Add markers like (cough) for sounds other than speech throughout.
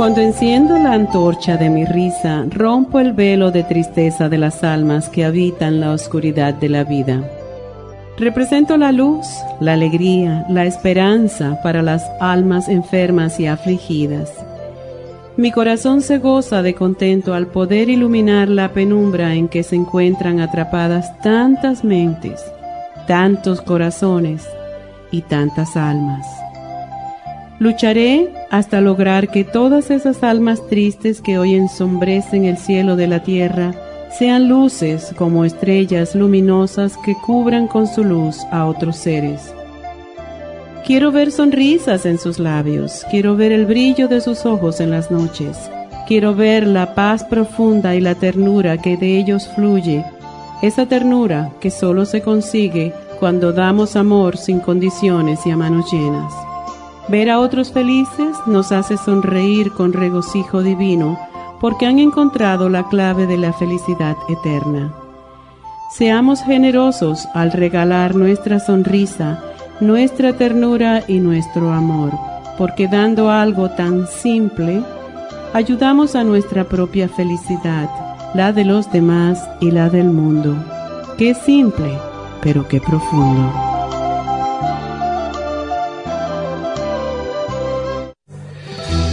Cuando enciendo la antorcha de mi risa, rompo el velo de tristeza de las almas que habitan la oscuridad de la vida. Represento la luz, la alegría, la esperanza para las almas enfermas y afligidas. Mi corazón se goza de contento al poder iluminar la penumbra en que se encuentran atrapadas tantas mentes, tantos corazones y tantas almas. Lucharé hasta lograr que todas esas almas tristes que hoy ensombrecen el cielo de la tierra sean luces como estrellas luminosas que cubran con su luz a otros seres. Quiero ver sonrisas en sus labios, quiero ver el brillo de sus ojos en las noches, quiero ver la paz profunda y la ternura que de ellos fluye, esa ternura que solo se consigue cuando damos amor sin condiciones y a manos llenas. Ver a otros felices nos hace sonreír con regocijo divino porque han encontrado la clave de la felicidad eterna. Seamos generosos al regalar nuestra sonrisa, nuestra ternura y nuestro amor, porque dando algo tan simple, ayudamos a nuestra propia felicidad, la de los demás y la del mundo. Qué simple, pero qué profundo.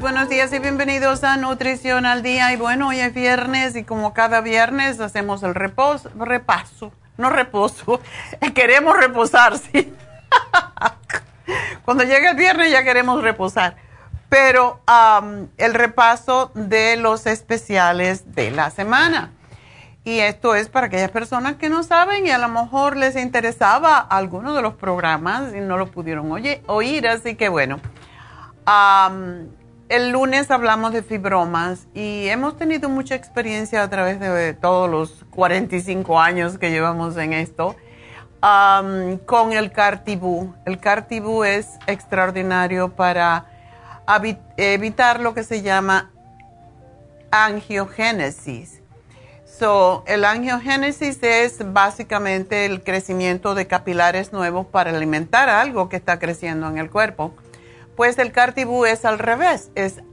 Buenos días y bienvenidos a Nutrición al Día. Y bueno, hoy es viernes y como cada viernes hacemos el reposo, repaso, no reposo, (laughs) queremos reposar, sí. (laughs) Cuando llega el viernes ya queremos reposar. Pero el repaso de los especiales de la semana. Y esto es para aquellas personas que no saben y a lo mejor les interesaba alguno de los programas y no lo pudieron oír. Así que bueno, el lunes hablamos de fibromas y hemos tenido mucha experiencia a través de todos los 45 años que llevamos en esto con el Cartibú. El Cartibú es extraordinario para evitar lo que se llama angiogénesis. So, el angiogénesis es básicamente el crecimiento de capilares nuevos para alimentar algo que está creciendo en el cuerpo. Pues el cartibú es al revés, es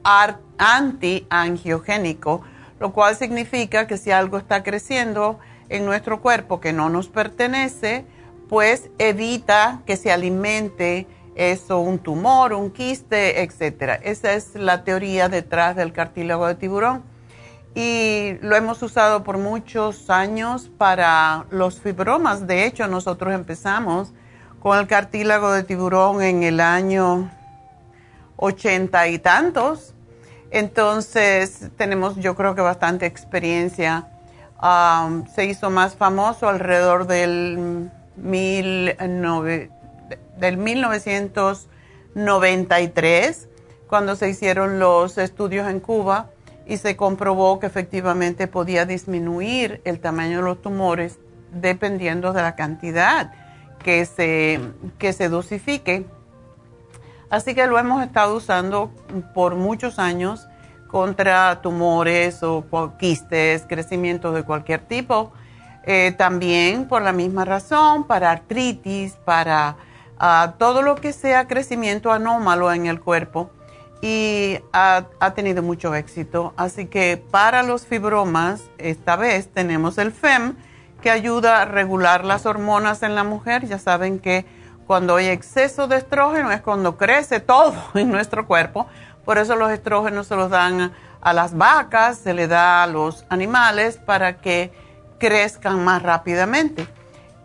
anti-angiogénico, lo cual significa que si algo está creciendo en nuestro cuerpo que no nos pertenece, pues evita que se alimente eso, un tumor, un quiste, etc. Esa es la teoría detrás del cartílago de tiburón y lo hemos usado por muchos años para los fibromas. De hecho, nosotros empezamos con el cartílago de tiburón en el año ochenta y tantos. Entonces, tenemos yo creo que bastante experiencia. Se hizo más famoso alrededor del, mil del 1993, cuando se hicieron los estudios en Cuba y se comprobó que efectivamente podía disminuir el tamaño de los tumores dependiendo de la cantidad que se, que se dosifique. Así que lo hemos estado usando por muchos años contra tumores o quistes, crecimientos de cualquier tipo. Eh, también por la misma razón, para artritis, para ah, todo lo que sea crecimiento anómalo en el cuerpo y ha, tenido mucho éxito. Así que para los fibromas, esta vez tenemos el FEM que ayuda a regular las hormonas en la mujer. Ya saben que cuando hay exceso de estrógeno es cuando crece todo (laughs) en nuestro cuerpo. Por eso los estrógenos se los dan a las vacas, se le da a los animales para que crezcan más rápidamente.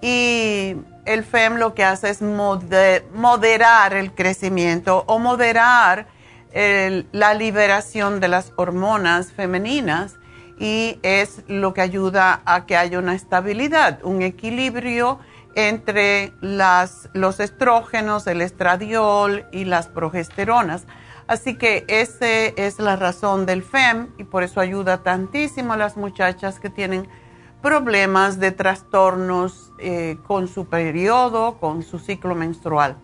Y el FEM lo que hace es moderar el crecimiento o moderar la liberación de las hormonas femeninas y es lo que ayuda a que haya una estabilidad, un equilibrio entre los estrógenos, el estradiol y las progesteronas. Así que esa es la razón del FEM y por eso ayuda tantísimo a las muchachas que tienen problemas de trastornos eh, con su periodo, con su ciclo menstrual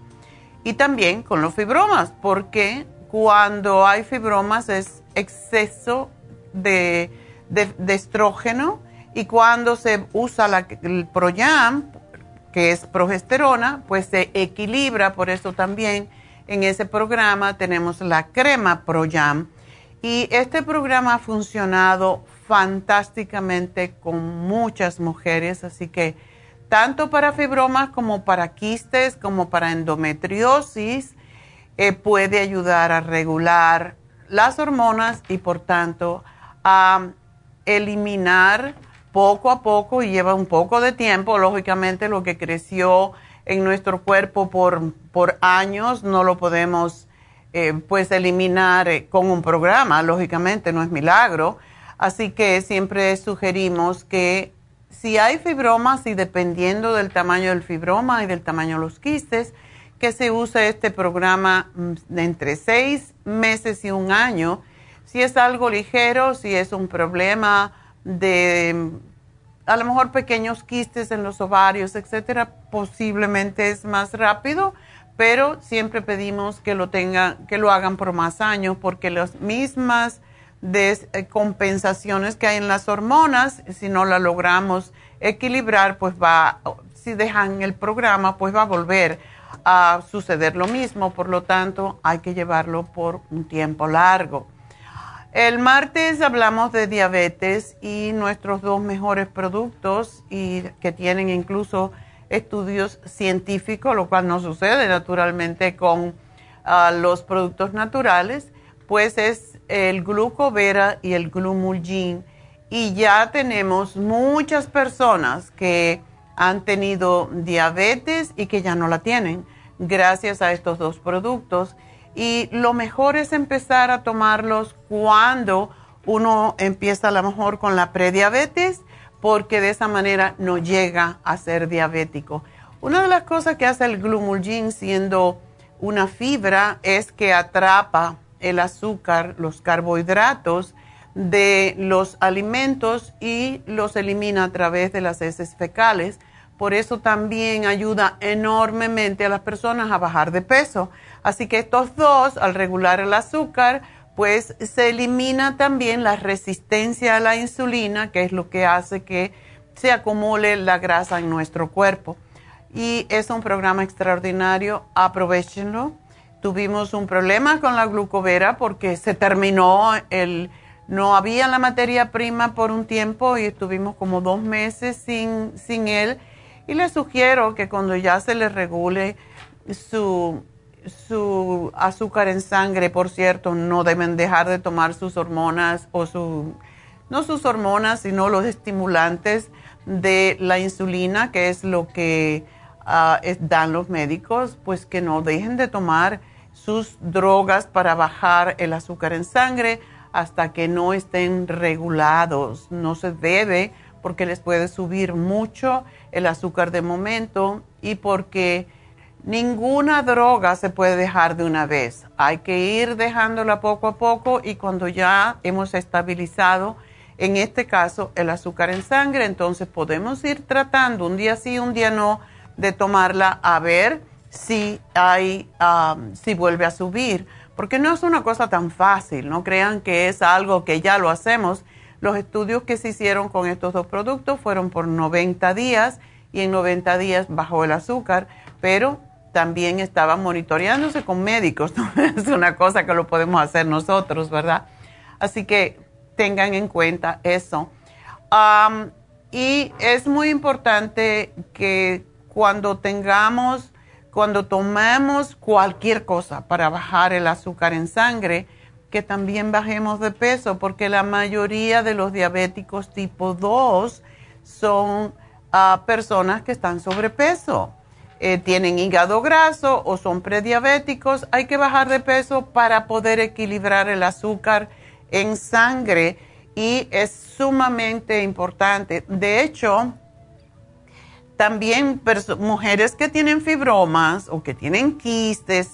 y también con los fibromas, porque cuando hay fibromas es exceso de, estrógeno y cuando se usa el Proyam, que es progesterona, pues se equilibra, por eso también en ese programa tenemos la crema Proyam. Y este programa ha funcionado fantásticamente con muchas mujeres, así que tanto para fibromas como para quistes, como para endometriosis, eh, puede ayudar a regular las hormonas y por tanto a eliminar poco a poco y lleva un poco de tiempo, lógicamente lo que creció en nuestro cuerpo por, por años no lo podemos eh, pues eliminar eh, con un programa, lógicamente no es milagro, así que siempre sugerimos que si hay fibromas y dependiendo del tamaño del fibroma y del tamaño de los quistes, que se use este programa de mm, entre seis meses y un año. Si es algo ligero, si es un problema de a lo mejor pequeños quistes en los ovarios, etcétera, posiblemente es más rápido, pero siempre pedimos que lo tengan, que lo hagan por más años, porque las mismas descompensaciones que hay en las hormonas, si no la logramos equilibrar, pues va, si dejan el programa, pues va a volver a suceder lo mismo, por lo tanto hay que llevarlo por un tiempo largo. El martes hablamos de diabetes y nuestros dos mejores productos y que tienen incluso estudios científicos, lo cual no sucede naturalmente con ah, los productos naturales, pues es el glucovera y el glumulgin. Y ya tenemos muchas personas que han tenido diabetes y que ya no la tienen gracias a estos dos productos. Y lo mejor es empezar a tomarlos cuando uno empieza a lo mejor con la prediabetes, porque de esa manera no llega a ser diabético. Una de las cosas que hace el glumulgin siendo una fibra es que atrapa el azúcar, los carbohidratos de los alimentos y los elimina a través de las heces fecales. Por eso también ayuda enormemente a las personas a bajar de peso. Así que estos dos, al regular el azúcar, pues se elimina también la resistencia a la insulina, que es lo que hace que se acumule la grasa en nuestro cuerpo. Y es un programa extraordinario, aprovechenlo. Tuvimos un problema con la glucovera porque se terminó el, no había la materia prima por un tiempo y estuvimos como dos meses sin, sin él. Y les sugiero que cuando ya se le regule su su azúcar en sangre, por cierto, no deben dejar de tomar sus hormonas o su, no sus hormonas, sino los estimulantes de la insulina, que es lo que ah, dan los médicos, pues que no dejen de tomar sus drogas para bajar el azúcar en sangre hasta que no estén regulados. No se debe porque les puede subir mucho el azúcar de momento y porque Ninguna droga se puede dejar de una vez. Hay que ir dejándola poco a poco y cuando ya hemos estabilizado, en este caso, el azúcar en sangre, entonces podemos ir tratando un día sí, un día no, de tomarla a ver si hay, si vuelve a subir. Porque no es una cosa tan fácil, no crean que es algo que ya lo hacemos. Los estudios que se hicieron con estos dos productos fueron por 90 días y en 90 días bajó el azúcar, pero también estaba monitoreándose con médicos. (laughs) es una cosa que lo podemos hacer nosotros, ¿verdad? Así que tengan en cuenta eso. y es muy importante que cuando tengamos, cuando tomemos cualquier cosa para bajar el azúcar en sangre, que también bajemos de peso, porque la mayoría de los diabéticos tipo 2 son ah, personas que están sobrepeso. Eh, tienen hígado graso o son prediabéticos, hay que bajar de peso para poder equilibrar el azúcar en sangre y es sumamente importante. De hecho, también mujeres que tienen fibromas o que tienen quistes,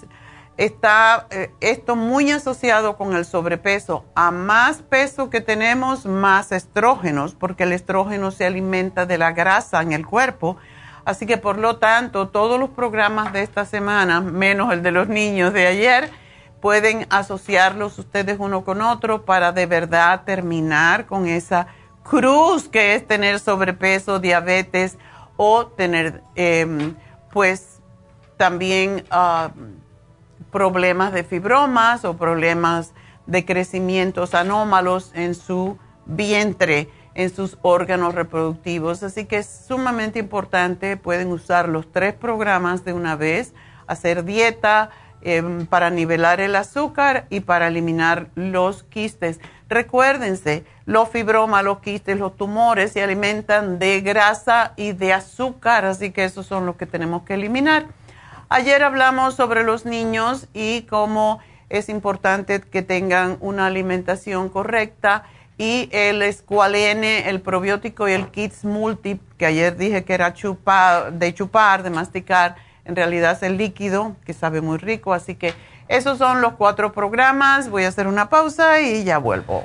está eh, esto muy asociado con el sobrepeso. A más peso que tenemos, más estrógenos, porque el estrógeno se alimenta de la grasa en el cuerpo Así que por lo tanto, todos los programas de esta semana, menos el de los niños de ayer, pueden asociarlos ustedes uno con otro para de verdad terminar con esa cruz que es tener sobrepeso, diabetes o tener em, pues también ah, problemas de fibromas o problemas de crecimientos anómalos en su vientre en sus órganos reproductivos. Así que es sumamente importante, pueden usar los tres programas de una vez, hacer dieta em, para nivelar el azúcar y para eliminar los quistes. Recuérdense, los fibromas, los quistes, los tumores se alimentan de grasa y de azúcar, así que esos son los que tenemos que eliminar. Ayer hablamos sobre los niños y cómo es importante que tengan una alimentación correcta y el escualene, el probiótico y el Kids Multi, que ayer dije que era de chupar, de masticar, en realidad es el líquido, que sabe muy rico. Así que esos son los cuatro programas. Voy a hacer una pausa y ya vuelvo.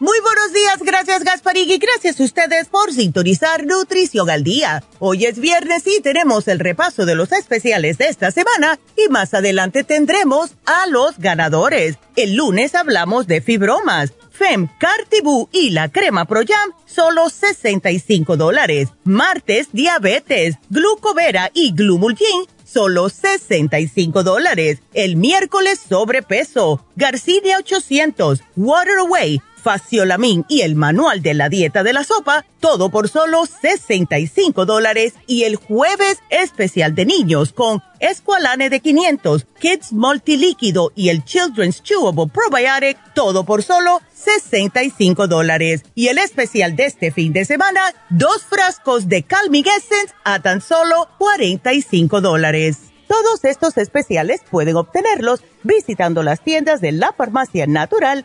Muy buenos días, gracias Gasparig y gracias a ustedes por sintonizar Nutrición al Día. Hoy es viernes y tenemos el repaso de los especiales de esta semana y más adelante tendremos a los ganadores. El lunes hablamos de fibromas Fem, Cartibú y la crema Pro Jam, solo 65 dólares. Martes, diabetes, glucovera y glumulgin, solo 65 dólares. El miércoles, sobrepeso, Garcinia 800, Water Away, Faciolamin y el manual de la dieta de la sopa, todo por solo 65 dólares. Y el jueves especial de niños con Esqualane de 500, Kids Multilíquido y el Children's Chewable Probiotic, todo por solo 65 dólares. Y el especial de este fin de semana, dos frascos de Calming Essence a tan solo 45 dólares. Todos estos especiales pueden obtenerlos visitando las tiendas de la farmacia natural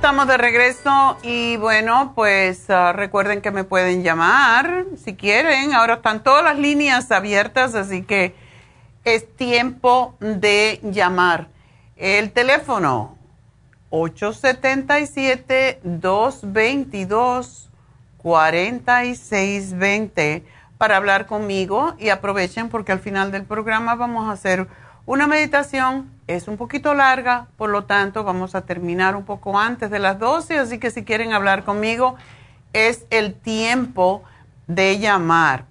Estamos de regreso y bueno, pues ah, recuerden que me pueden llamar si quieren. Ahora están todas las líneas abiertas, así que es tiempo de llamar. El teléfono 877-222-4620 para hablar conmigo y aprovechen porque al final del programa vamos a hacer una meditación es un poquito larga, por lo tanto vamos a terminar un poco antes de las 12, así que si quieren hablar conmigo es el tiempo de llamar.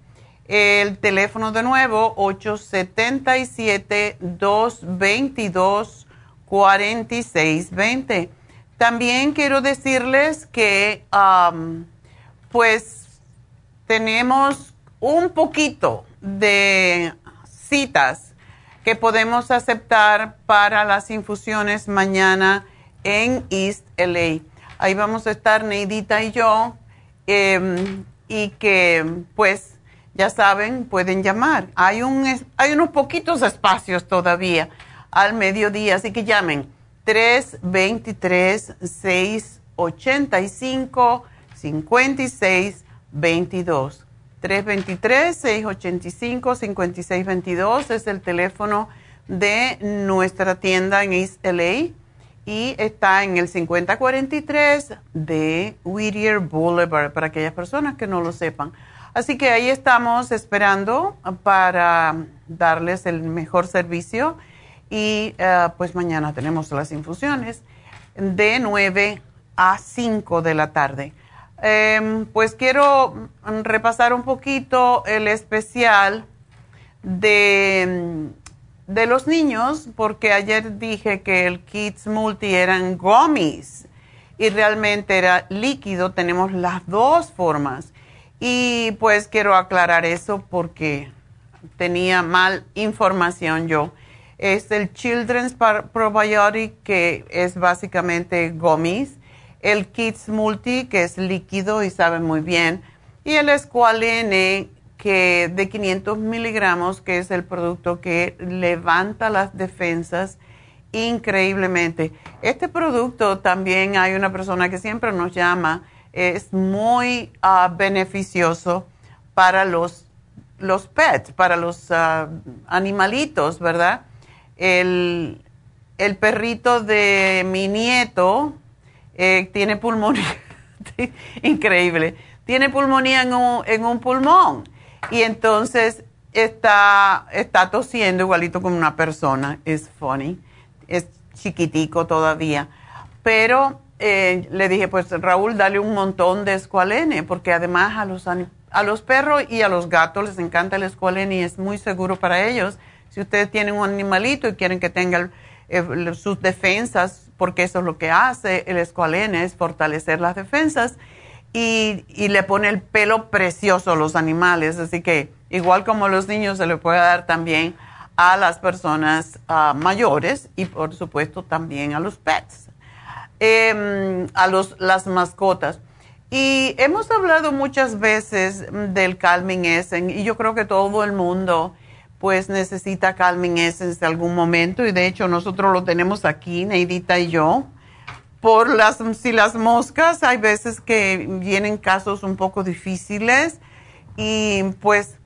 El teléfono de nuevo, 877-222-4620. También quiero decirles que pues tenemos un poquito de citas que podemos aceptar para las infusiones mañana en East LA. Ahí vamos a estar Neidita y yo em, y que pues ya saben, pueden llamar. Hay, un, hay unos poquitos espacios todavía al mediodía, así que llamen 323-685-5622. 323-685-5622 es el teléfono de nuestra tienda en East LA y está en el 5043 de Whittier Boulevard para aquellas personas que no lo sepan. Así que ahí estamos esperando para darles el mejor servicio y eh, pues mañana tenemos las infusiones de 9 a 5 de la tarde. Em, pues quiero repasar un poquito el especial de, de los niños, porque ayer dije que el Kids Multi eran gummies. y realmente era líquido. Tenemos las dos formas. Y pues quiero aclarar eso porque tenía mal información yo. Es el Children's Probiotic, que es básicamente gummies. El Kids Multi, que es líquido y sabe muy bien. Y el Squalene, que de 500 miligramos, que es el producto que levanta las defensas increíblemente. Este producto también hay una persona que siempre nos llama, es muy ah, beneficioso para los, los pets, para los ah, animalitos, ¿verdad? El, perrito de mi nieto eh, tiene pulmonía, (laughs) increíble, tiene pulmonía en un, en un pulmón y entonces está, está tosiendo igualito como una persona, es funny es chiquitico todavía. Pero eh, le dije, pues Raúl, dale un montón de escualene, porque además a los, a los perros y a los gatos les encanta el escualene y es muy seguro para ellos. Si ustedes tienen un animalito y quieren que tenga eh, sus defensas, porque eso es lo que hace el escualene, es fortalecer las defensas y, le pone el pelo precioso a los animales. Así que igual como a los niños se le puede dar también a las personas ah, mayores y por supuesto también a los pets, em, a los, las mascotas. Y hemos hablado muchas veces del Calming Essence y yo creo que todo el mundo pues necesita Calming Essence en algún momento y de hecho nosotros lo tenemos aquí, Neidita y yo. Por las, si las moscas, hay veces que vienen casos un poco difíciles y pues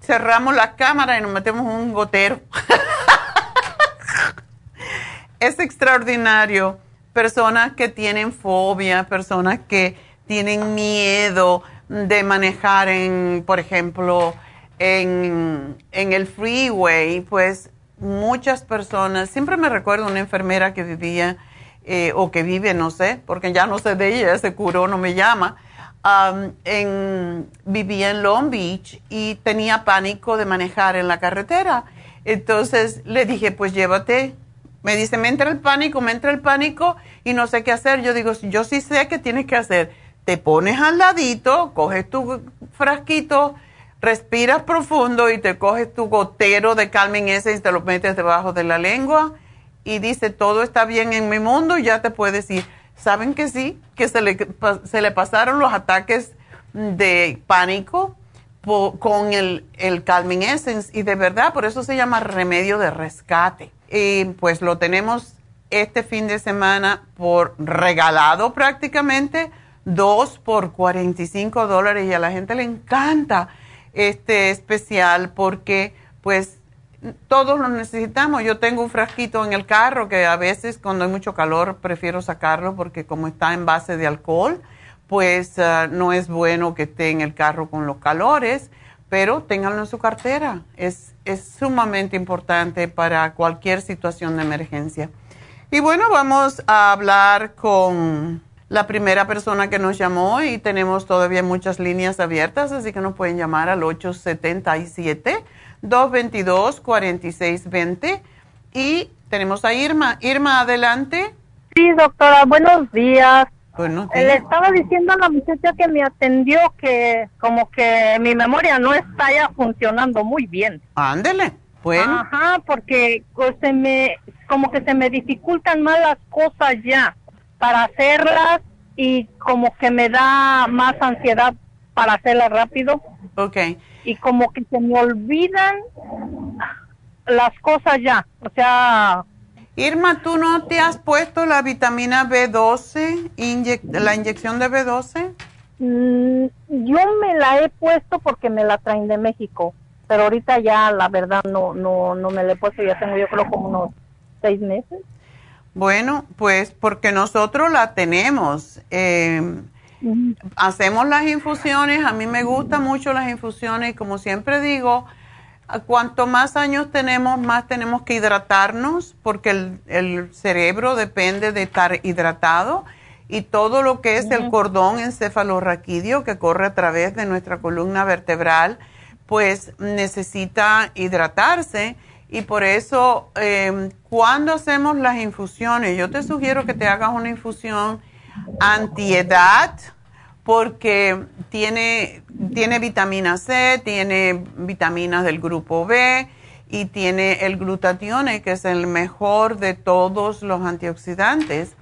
cerramos la cámara y nos metemos un gotero. (laughs) es extraordinario. Personas que tienen fobia, personas que tienen miedo de manejar en, por ejemplo, en, el freeway, pues muchas personas, siempre me recuerdo una enfermera que vivía eh, o que vive, no sé, porque ya no sé de ella, se curó, no me llama, en, vivía en Long Beach y tenía pánico de manejar en la carretera. Entonces le dije, pues llévate. Me dice, me entra el pánico, me entra el pánico y no sé qué hacer. Yo digo, yo sí sé qué tienes que hacer. Te pones al ladito, coges tu frasquito, respiras profundo y te coges tu gotero de Calming Essence y te lo metes debajo de la lengua y dice, todo está bien en mi mundo y ya te puedes ir ¿Saben que sí? Que se le, se le pasaron los ataques de pánico con el, el Calming Essence y de verdad, por eso se llama remedio de rescate. Y pues lo tenemos este fin de semana por regalado prácticamente, dos por 45 dólares y a la gente le encanta este especial porque pues todos lo necesitamos. Yo tengo un frasquito en el carro que a veces cuando hay mucho calor prefiero sacarlo porque como está en base de alcohol, pues ah, no es bueno que esté en el carro con los calores, pero ténganlo en su cartera. Es, es sumamente importante para cualquier situación de emergencia. Y bueno, vamos a hablar con la primera persona que nos llamó y tenemos todavía muchas líneas abiertas, así que nos pueden llamar al 877. 222-4620. Y tenemos a Irma. Irma, adelante. Sí, doctora, buenos días. Buenos días. Le estaba diciendo a la muchacha que me atendió que como que mi memoria no está ya funcionando muy bien. Ándele, bueno. Ajá, porque pues, se me, como que se me dificultan más las cosas ya para hacerlas y como que me da más ansiedad para hacerlas rápido. Ok y como que se me olvidan las cosas ya, o sea... Irma, ¿tú no te has puesto la vitamina B12, la inyección de B12? Mm, yo me la he puesto porque me la traen de México, pero ahorita ya la verdad no, no, no me la he puesto, ya tengo yo creo como unos seis meses. Bueno, pues porque nosotros la tenemos. Eh, Hacemos las infusiones, a mí me gustan mucho las infusiones y como siempre digo, cuanto más años tenemos, más tenemos que hidratarnos porque el, cerebro depende de estar hidratado y todo lo que es el cordón encefalorraquídeo que corre a través de nuestra columna vertebral, pues necesita hidratarse Y por eso, em, cuando hacemos las infusiones, yo te sugiero que te hagas una infusión antiedad, porque tiene, tiene vitamina C, tiene vitaminas del grupo B y tiene el glutatione, que es el mejor de todos los antioxidantes.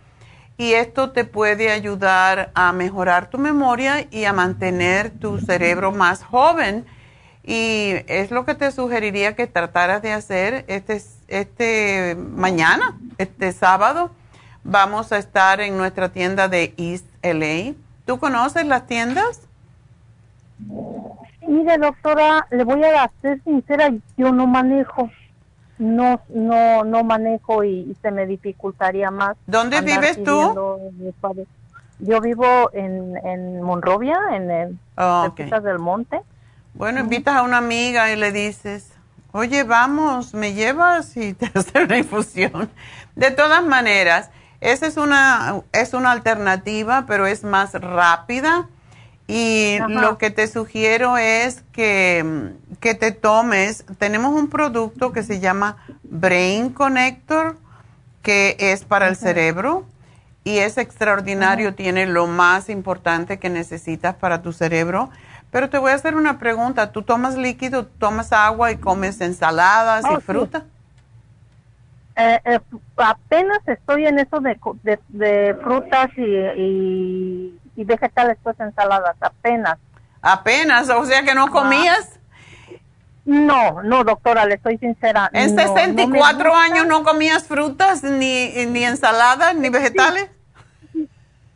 Y esto te puede ayudar a mejorar tu memoria y a mantener tu cerebro más joven. Y es lo que te sugeriría que trataras de hacer este, este mañana, este sábado. Vamos a estar en nuestra tienda de East LA ¿Tú conoces las tiendas? Mire, doctora, le voy a ser sincera, yo no manejo. No, no, no manejo y, se me dificultaría más. ¿Dónde vives tú? Yo vivo en, en Monrovia, en el oh, del Monte. Bueno, invitas a una amiga y le dices, oye, vamos, me llevas y te (laughs) haces una infusión. De todas maneras, esa es una, es una alternativa, pero es más rápida. Y lo que te sugiero es que, que, te tomes, tenemos un producto que se llama Brain Connector, que es para el cerebro y es extraordinario, tiene lo más importante que necesitas para tu cerebro. Pero te voy a hacer una pregunta, ¿tú tomas líquido, tomas agua y comes ensaladas y oh, fruta? Eh, eh, apenas estoy en eso de, de, frutas y, y, vegetales, pues ensaladas, apenas. Apenas, o sea que no comías. No, no, doctora, le estoy sincera. ¿En 64 años no comías frutas, ni, ni ensaladas, ni vegetales?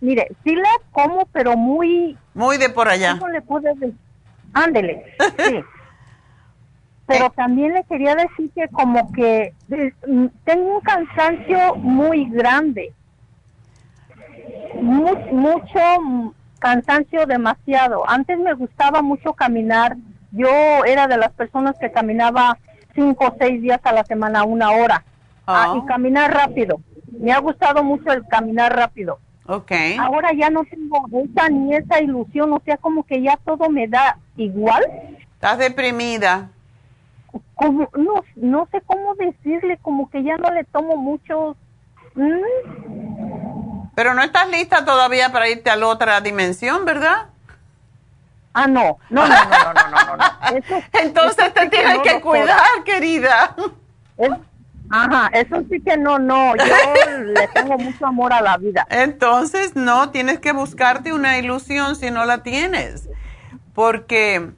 Mire, sí las como, pero muy... Muy de por allá. ¿Cómo le pude decir? Ándele, sí. (laughs) pero también le quería decir que como que mm, tengo un cansancio muy grande, mucho mm, cansancio demasiado. Antes me gustaba mucho caminar, yo era de las personas que caminaba cinco o seis días a la semana, una hora, ah, y ah. caminar rápido. Me ha gustado mucho el caminar rápido. Okay. Ahora ya no tengo esa ni esa ilusión, o sea, como que ya todo me da igual. Estás deprimida. Como no no sé cómo decirle como que ya no le tomo mucho pero no estás lista todavía para irte a la otra dimensión verdad ah no. No no no no no, no, (laughs) entonces te tienes que cuidar querida Ajá, eso sí que no, no, yo (laughs) le tengo mucho amor a la vida. Entonces, no, tienes que buscarte una ilusión si no la tienes, porque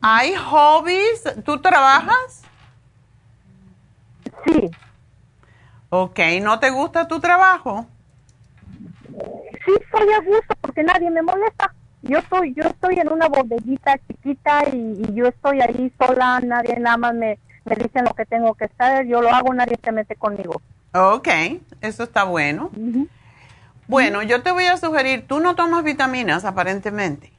¿Hay hobbies? ¿Tú trabajas? Sí. Ok, ¿no te gusta tu trabajo? Sí, estoy a gusto porque nadie me molesta. Yo estoy, yo estoy en una bodeguita chiquita y, yo estoy ahí sola, nadie nada más me, me dicen lo que tengo que hacer, yo lo hago, nadie se mete conmigo. Ok, eso está bueno. Bueno, yo te voy a sugerir, tú no tomas vitaminas aparentemente.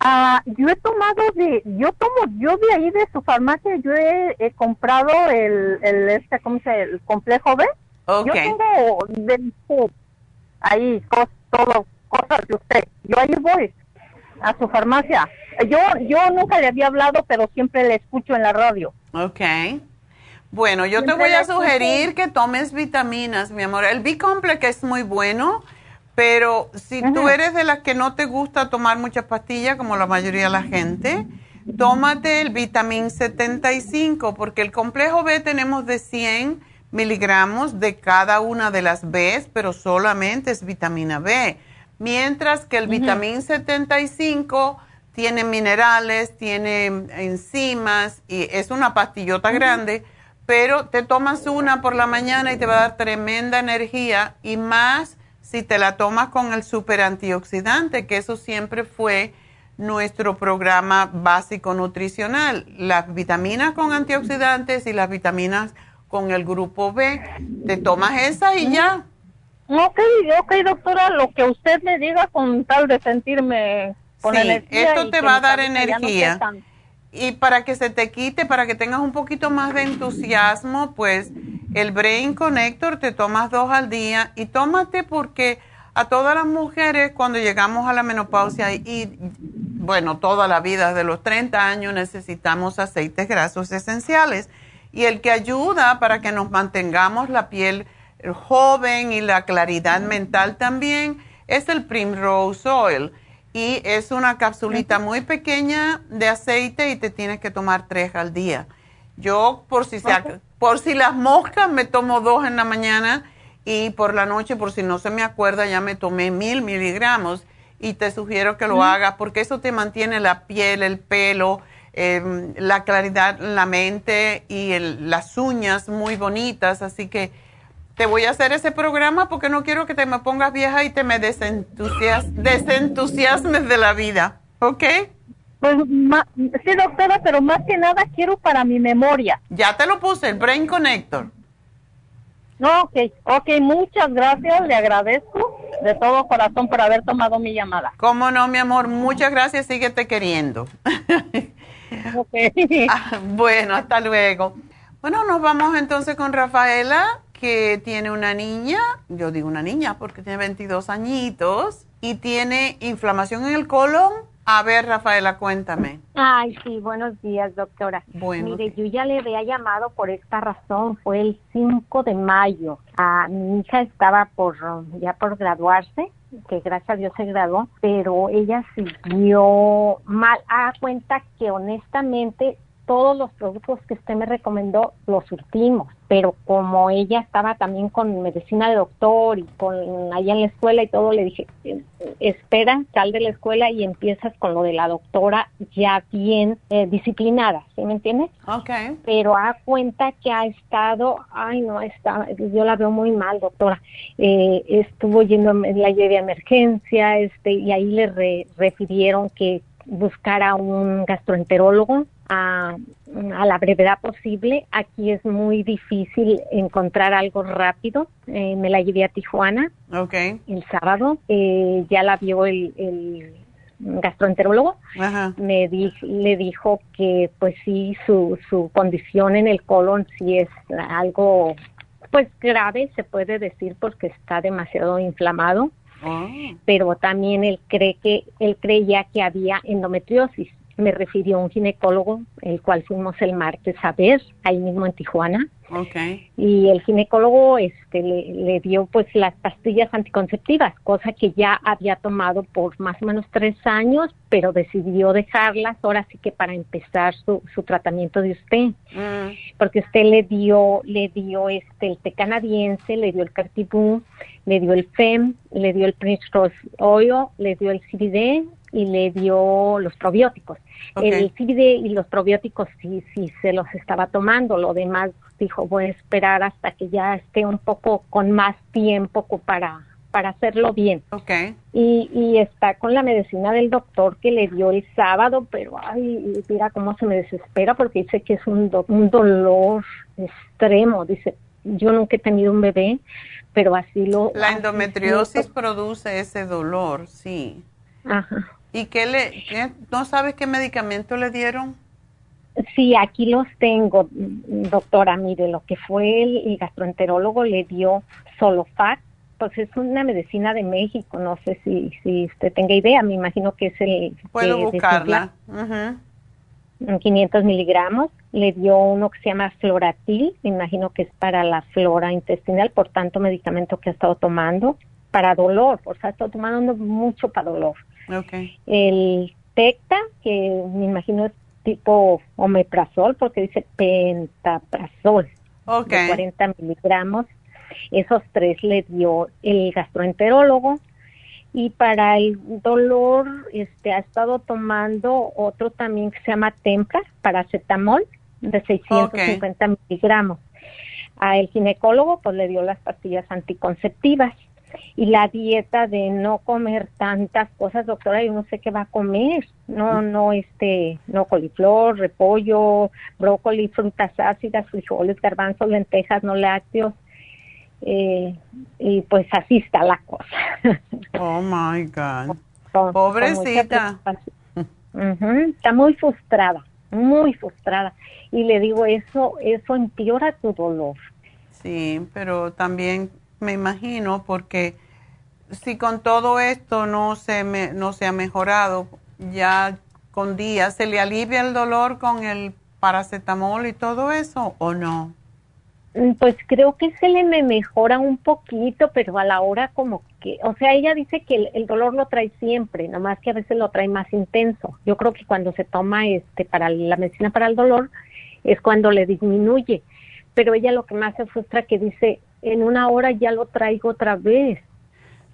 Ah, yo he tomado de, yo tomo, yo de ahí de su farmacia, yo he, comprado el, el, este, ¿cómo se el complejo B. Yo tengo de ahí todo, cosas de usted. Yo ahí voy a su farmacia. Yo, yo nunca le había hablado, pero siempre le escucho en la radio. Ok. Bueno, yo te voy a sugerir que tomes vitaminas, mi amor. El B-Complex es muy bueno pero si tú eres de las que no te gusta tomar muchas pastillas, como la mayoría de la gente, tómate el vitamín 75, porque el complejo B tenemos de 100 miligramos de cada una de las B, pero solamente es vitamina B. Mientras que el vitamín 75 tiene minerales, tiene enzimas y es una pastillota grande, pero te tomas una por la mañana y te va a dar tremenda energía y más si te la tomas con el super antioxidante, que eso siempre fue nuestro programa básico nutricional, las vitaminas con antioxidantes y las vitaminas con el grupo B. Te tomas esas y ya. Ok, ok, doctora, lo que usted me diga con tal de sentirme con sí, Esto te va a dar energía. y para que se te quite, para que tengas un poquito más de entusiasmo, pues el Brain Connector te tomas dos al día y tómate porque a todas las mujeres cuando llegamos a la menopausia y, bueno, toda la vida, de los 30 años necesitamos aceites grasos esenciales Y el que ayuda para que nos mantengamos la piel joven y la claridad mental también es el Primrose Oil. Y es una capsulita muy pequeña de aceite y te tienes que tomar tres al día. Yo, por si, por si las moscas, me tomo dos en la mañana y por la noche, por si no se me acuerda, ya me tomé mil miligramos y te sugiero que lo hagas porque eso te mantiene la piel, el pelo, em, la claridad, la mente y las uñas muy bonitas. Así que te voy a hacer ese programa porque no quiero que te me pongas vieja y te me desentusiasmes de la vida. ¿Ok? Pues sí, doctora, pero más que nada quiero para mi memoria. Ya te lo puse, el Brain Connector. No, ok, ok, muchas gracias, le agradezco de todo corazón por haber tomado mi llamada. Cómo no, mi amor, muchas gracias, síguete queriendo. ok. (laughs) Ah, bueno, hasta luego. Bueno, nos vamos entonces con Rafaela, que tiene una niña, yo digo una niña porque tiene 22 añitos y tiene inflamación en el colon a ver, Rafaela, cuéntame. Ay, sí, buenos días, doctora. Bueno. Mire, yo ya le había llamado por esta razón, fue el 5 de mayo. A mi hija estaba por ya por graduarse, que gracias a Dios se graduó, pero ella siguió mal. A cuenta que honestamente todos los productos que usted me recomendó los surtimos pero como ella estaba también con medicina de doctor y con allá en la escuela y todo, le dije, espera, sal de la escuela y empiezas con lo de la doctora ya bien eh, disciplinada, ¿sí me entiendes? Ok. Pero a cuenta que ha estado, ay no, está, yo la veo muy mal, doctora. Eh, estuvo yendo, la llevé a emergencia, este, y ahí le refirieron que buscara un gastroenterólogo a, la brevedad posible. Aquí es muy difícil encontrar algo rápido. Eh, me la llevé a Tijuana okay. el sábado. Eh, ya la vio el, gastroenterólogo. Me le dijo que pues sí, su, su condición en el colon sí es algo pues grave, se puede decir, porque está demasiado inflamado. Ah. Pero también él cree que él creía que había endometriosis me refirió a un ginecólogo, el cual fuimos el martes a ver, ahí mismo en Tijuana. Okay. Y el ginecólogo este, le, dio pues las pastillas anticonceptivas, cosa que ya había tomado por más o menos tres años, pero decidió dejarlas ahora sí que para empezar su, su tratamiento de usted. Mm. Porque usted le dio, le dio este, el té canadiense, le dio el cartibú, le dio el FEM, le dio el Prince Rose Oil, le dio el CBD y le dio los probióticos. El CBD y los probióticos sí, sí se los estaba tomando, lo demás dijo voy a esperar hasta que ya esté un poco con más tiempo para para hacerlo bien. Okay. Y, y está con la medicina del doctor que le dio el sábado, pero ay, mira cómo se me desespera porque dice que es un, un dolor extremo. Dice, yo nunca he tenido un bebé, pero así lo... La endometriosis produce ese dolor, sí. Ajá. ¿Y qué le, no sabes qué medicamento le dieron? Sí, aquí los tengo, doctora. Mire, lo que fue el, gastroenterólogo le dio Solofac, pues es una medicina de México. No sé si, si usted tenga idea. Me imagino que es el. Puedo buscarla. 500 miligramos. Le dio uno que se llama Floratil. Me imagino que es para la flora intestinal, por tanto medicamento que ha estado tomando. Para dolor, o sea, ha estado tomando mucho para dolor. Okay. El Tecta, que me imagino es tipo omeprazol, porque dice pentaprazol, okay. de 40 miligramos. Esos tres le dio el gastroenterólogo. Y para el dolor, este, ha estado tomando otro también que se llama Tempra, paracetamol, de 650 miligramos. A el ginecólogo, pues le dio las pastillas anticonceptivas y la dieta de no comer tantas cosas, doctora, yo no sé qué va a comer, no, no, este, no coliflor, repollo, brócoli, frutas ácidas, frijoles, garbanzos, lentejas, no lácteos, eh, y pues así está la cosa. (laughs) Oh my God. Pobrecita. Está muy frustrada, muy frustrada. Y le digo, eso, eso empeora tu dolor. Sí, pero también me imagino, porque si con todo esto no se, me, no se ha mejorado, ya con días, ¿se le alivia el dolor con el paracetamol y todo eso o no? Mm, pues creo que se le me mejora un poquito, pero a la hora como que, o sea, ella dice que el, dolor lo trae siempre, nomás que a veces lo trae más intenso. Yo creo que cuando se toma este para la medicina para el dolor es cuando le disminuye, pero ella lo que más se frustra que dice, en una hora ya lo traigo otra vez.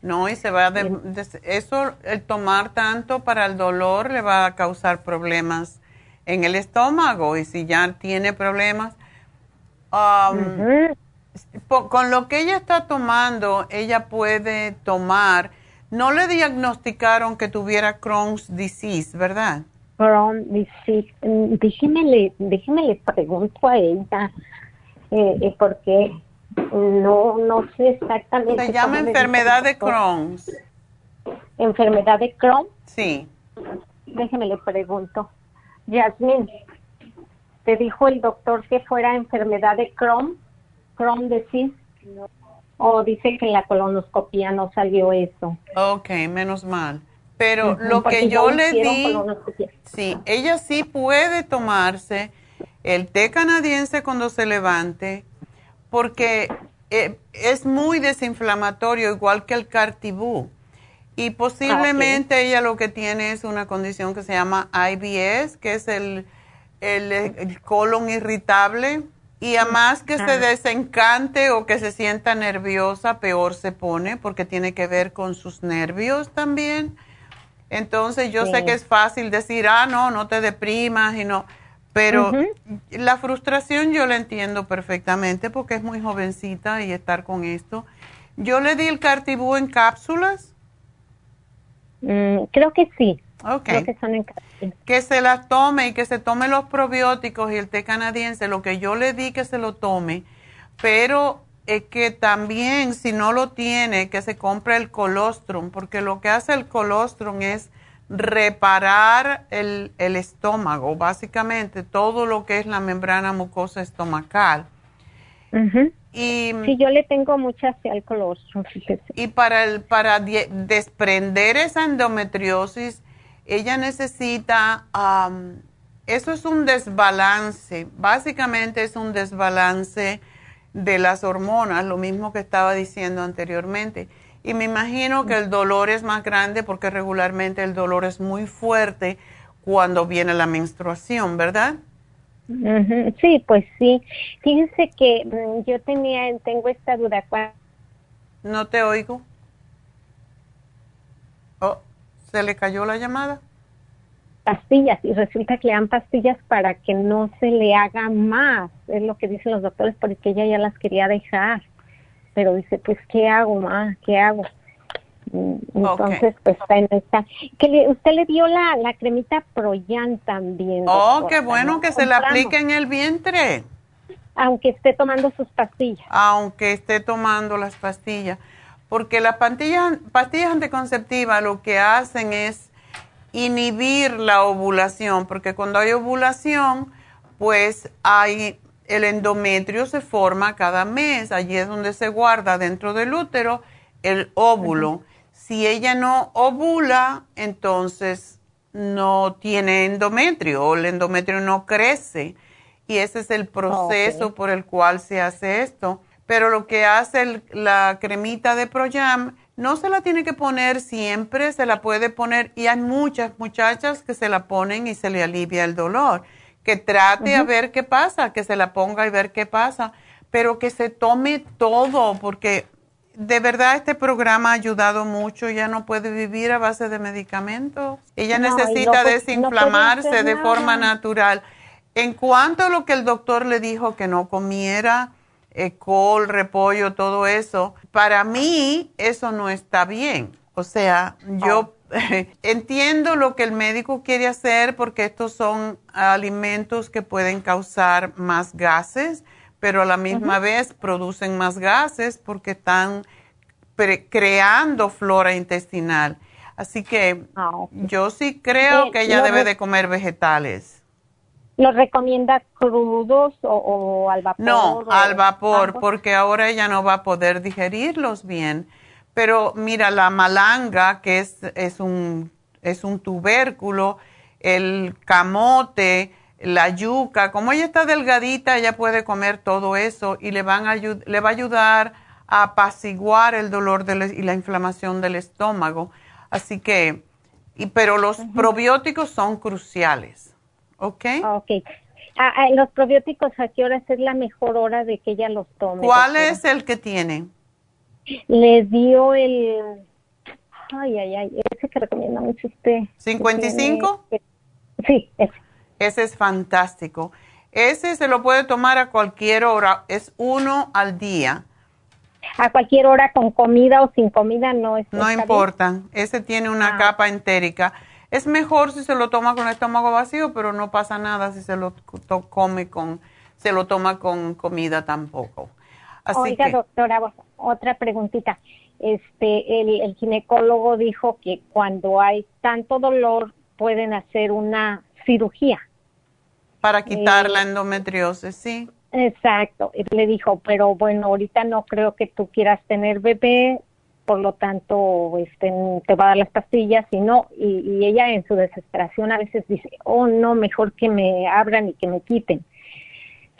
No, y se va de, eso, el tomar tanto para el dolor le va a causar problemas en el estómago y si ya tiene problemas, um, con lo que ella está tomando, ella puede tomar, no le diagnosticaron que tuviera Crohn's disease, ¿verdad? Crohn's disease, mm, déjeme le, déjeme le pregunto a ella, eh, eh, porque no, no sé exactamente. Se llama enfermedad de Crohn. ¿Enfermedad de Crohn? Sí. Déjeme le pregunto. Yasmin, ¿te dijo el doctor que fuera enfermedad de Crohn? Crohn disease. O dice que en la colonoscopia no salió eso. Ok, menos mal. Pero lo que yo le di, sí, ella sí puede tomarse el té canadiense cuando se levante, porque eh, es muy desinflamatorio, igual que el cartibú. Y posiblemente ella lo que tiene es una condición que se llama IBS, que es el, el, colon irritable. Y a más que se desencante o que se sienta nerviosa, peor se pone, porque tiene que ver con sus nervios también. Entonces yo sé que es fácil decir, ah, no, no te deprimas y no pero la frustración yo la entiendo perfectamente porque es muy jovencita y estar con esto. Yo le di el cartibú en cápsulas. Mm, creo que sí. Okay. que, son en que se las tome y que se tome los probióticos y el té canadiense, lo que yo le di que se lo tome, pero es que también si no lo tiene, que se compre el colostrum, porque lo que hace el colostrum es reparar el, el, estómago, básicamente todo lo que es la membrana mucosa estomacal. Y, sí, yo le tengo mucha colostrum. Y para, el, para desprender esa endometriosis, ella necesita, eso es un desbalance, básicamente es un desbalance de las hormonas, lo mismo que estaba diciendo anteriormente y me imagino que el dolor es más grande porque regularmente el dolor es muy fuerte cuando viene la menstruación, ¿verdad? Sí, pues sí. Fíjense que mm, yo tenía, tengo esta duda. No te oigo. Oh, ¿se le cayó la llamada? Pastillas, y resulta que le dan pastillas para que no se le haga más, es lo que dicen los doctores, porque ella ya las quería dejar pero dice, pues, ¿qué hago, ma? ¿Qué hago? Mm, entonces, pues está en esta. Que le, usted le dio la, la cremita Proyan también. Oh, qué bueno que se la aplique en el vientre. Aunque esté tomando sus pastillas. Aunque esté tomando las pastillas. Porque las pastillas, pastillas anticonceptivas lo que hacen es inhibir la ovulación, porque cuando hay ovulación, pues hay el endometrio se forma cada mes, allí es donde se guarda dentro del útero el óvulo. Si ella no ovula, entonces no tiene endometrio o el endometrio no crece. Y ese es el proceso por el cual se hace esto. Pero lo que hace la cremita de Proyam, no se la tiene que poner siempre, se la puede poner y hay muchas muchachas que se la ponen y se le alivia el dolor que trate a ver qué pasa, que se la ponga y ver qué pasa, pero que se tome todo, porque de verdad este programa ha ayudado mucho, ya no puede vivir a base de medicamentos, ella necesita desinflamarse de forma natural. En cuanto a lo que el doctor le dijo que no comiera, eh, col, repollo, todo eso, para mí eso no está bien. O sea, yo (laughs) entiendo lo que el médico quiere hacer porque estos son alimentos que pueden causar más gases, pero a la misma vez producen más gases porque están creando flora intestinal. Así que ah, yo sí creo que ella debe de comer vegetales. ¿Los recomienda crudos o, al vapor? No, al vapor, porque ahora ella no va a poder digerirlos bien. Pero mira, la malanga, que es, es, un, es un tubérculo, el camote, la yuca, como ella está delgadita, ella puede comer todo eso y le, van a, le va a ayudar a apaciguar el dolor y la inflamación del estómago. Así que, y, pero los probióticos son cruciales, ¿ok? Ok. Ah, ah, los probióticos, ¿a qué hora es la mejor hora de que ella los tome? ¿Cuál es el que tiene? Le dio el... Ay, ay, ay, ese que recomienda mucho usted. ¿55? Sí, ese. Ese es fantástico. Ese se lo puede tomar a cualquier hora, es uno al día. A cualquier hora con comida o sin comida no es. No importa, ese tiene una ah. capa entérica. Es mejor si se lo toma con estómago vacío, pero no pasa nada si se lo come con, se lo toma con comida tampoco. Así Oiga, doctora, otra preguntita. Este, el, el ginecólogo dijo que cuando hay tanto dolor pueden hacer una cirugía. Para quitar la eh, endometriosis, sí. Exacto. Le dijo, pero bueno, ahorita no creo que tú quieras tener bebé, por lo tanto este, te va a dar las pastillas y no. Y, ella en su desesperación a veces dice, oh no, mejor que me abran y que me quiten,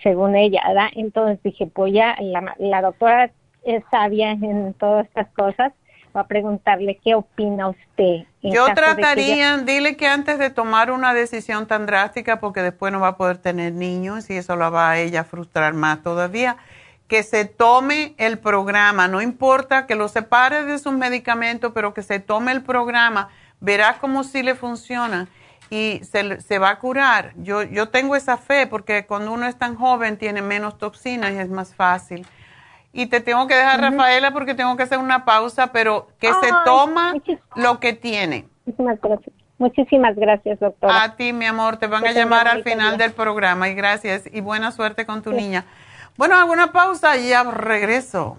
según ella, ¿verdad? Entonces dije, pues ya la, la doctora es sabia en todas estas cosas a preguntarle qué opina usted. Yo trataría, dile que antes de tomar una decisión tan drástica, porque después no va a poder tener niños y eso la va a ella frustrar más todavía, que se tome el programa, no importa que lo separe de sus medicamentos, pero que se tome el programa, verá cómo sí le funciona y se, se, va a curar. Yo, yo tengo esa fe porque cuando uno es tan joven tiene menos toxinas y es más fácil. Y te tengo que dejar, Rafaela, porque tengo que hacer una pausa, pero que se toma lo que tiene. Muchísimas gracias. Muchísimas gracias, doctora. A ti, mi amor, te van a llamar al final del programa y gracias y buena suerte con tu niña. Bueno, hago una pausa y ya regreso.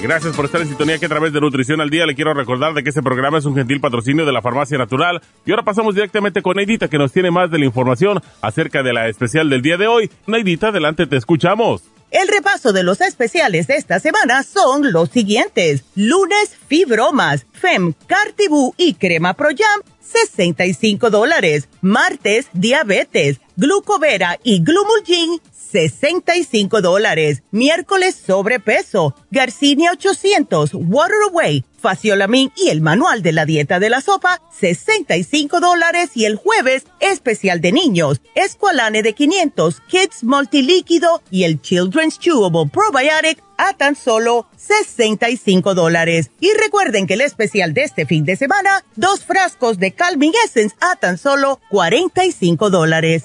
Gracias por estar en sintonía que a través de Nutrición al Día le quiero recordar de que este programa es un gentil patrocinio de la Farmacia Natural. Y ahora pasamos directamente con Neidita que nos tiene más de la información acerca de la especial del día de hoy. Neidita, adelante, te escuchamos. El repaso de los especiales de esta semana son los siguientes. Lunes, fibromas, Fem, Cartibú y Crema Pro Jam, 65 dólares. Martes, diabetes, glucovera y glumulgin, 65 dólares. Miércoles sobrepeso, Garcinia 800, Water Away, Faciolamin y el manual de la dieta de la sopa, 65 dólares. Y el jueves, especial de niños, Esqualane de 500, Kids Multilíquido y el Children's Chewable Probiotic a tan solo 65 dólares. Y recuerden que el especial de este fin de semana, dos frascos de Calming Essence a tan solo 45 dólares.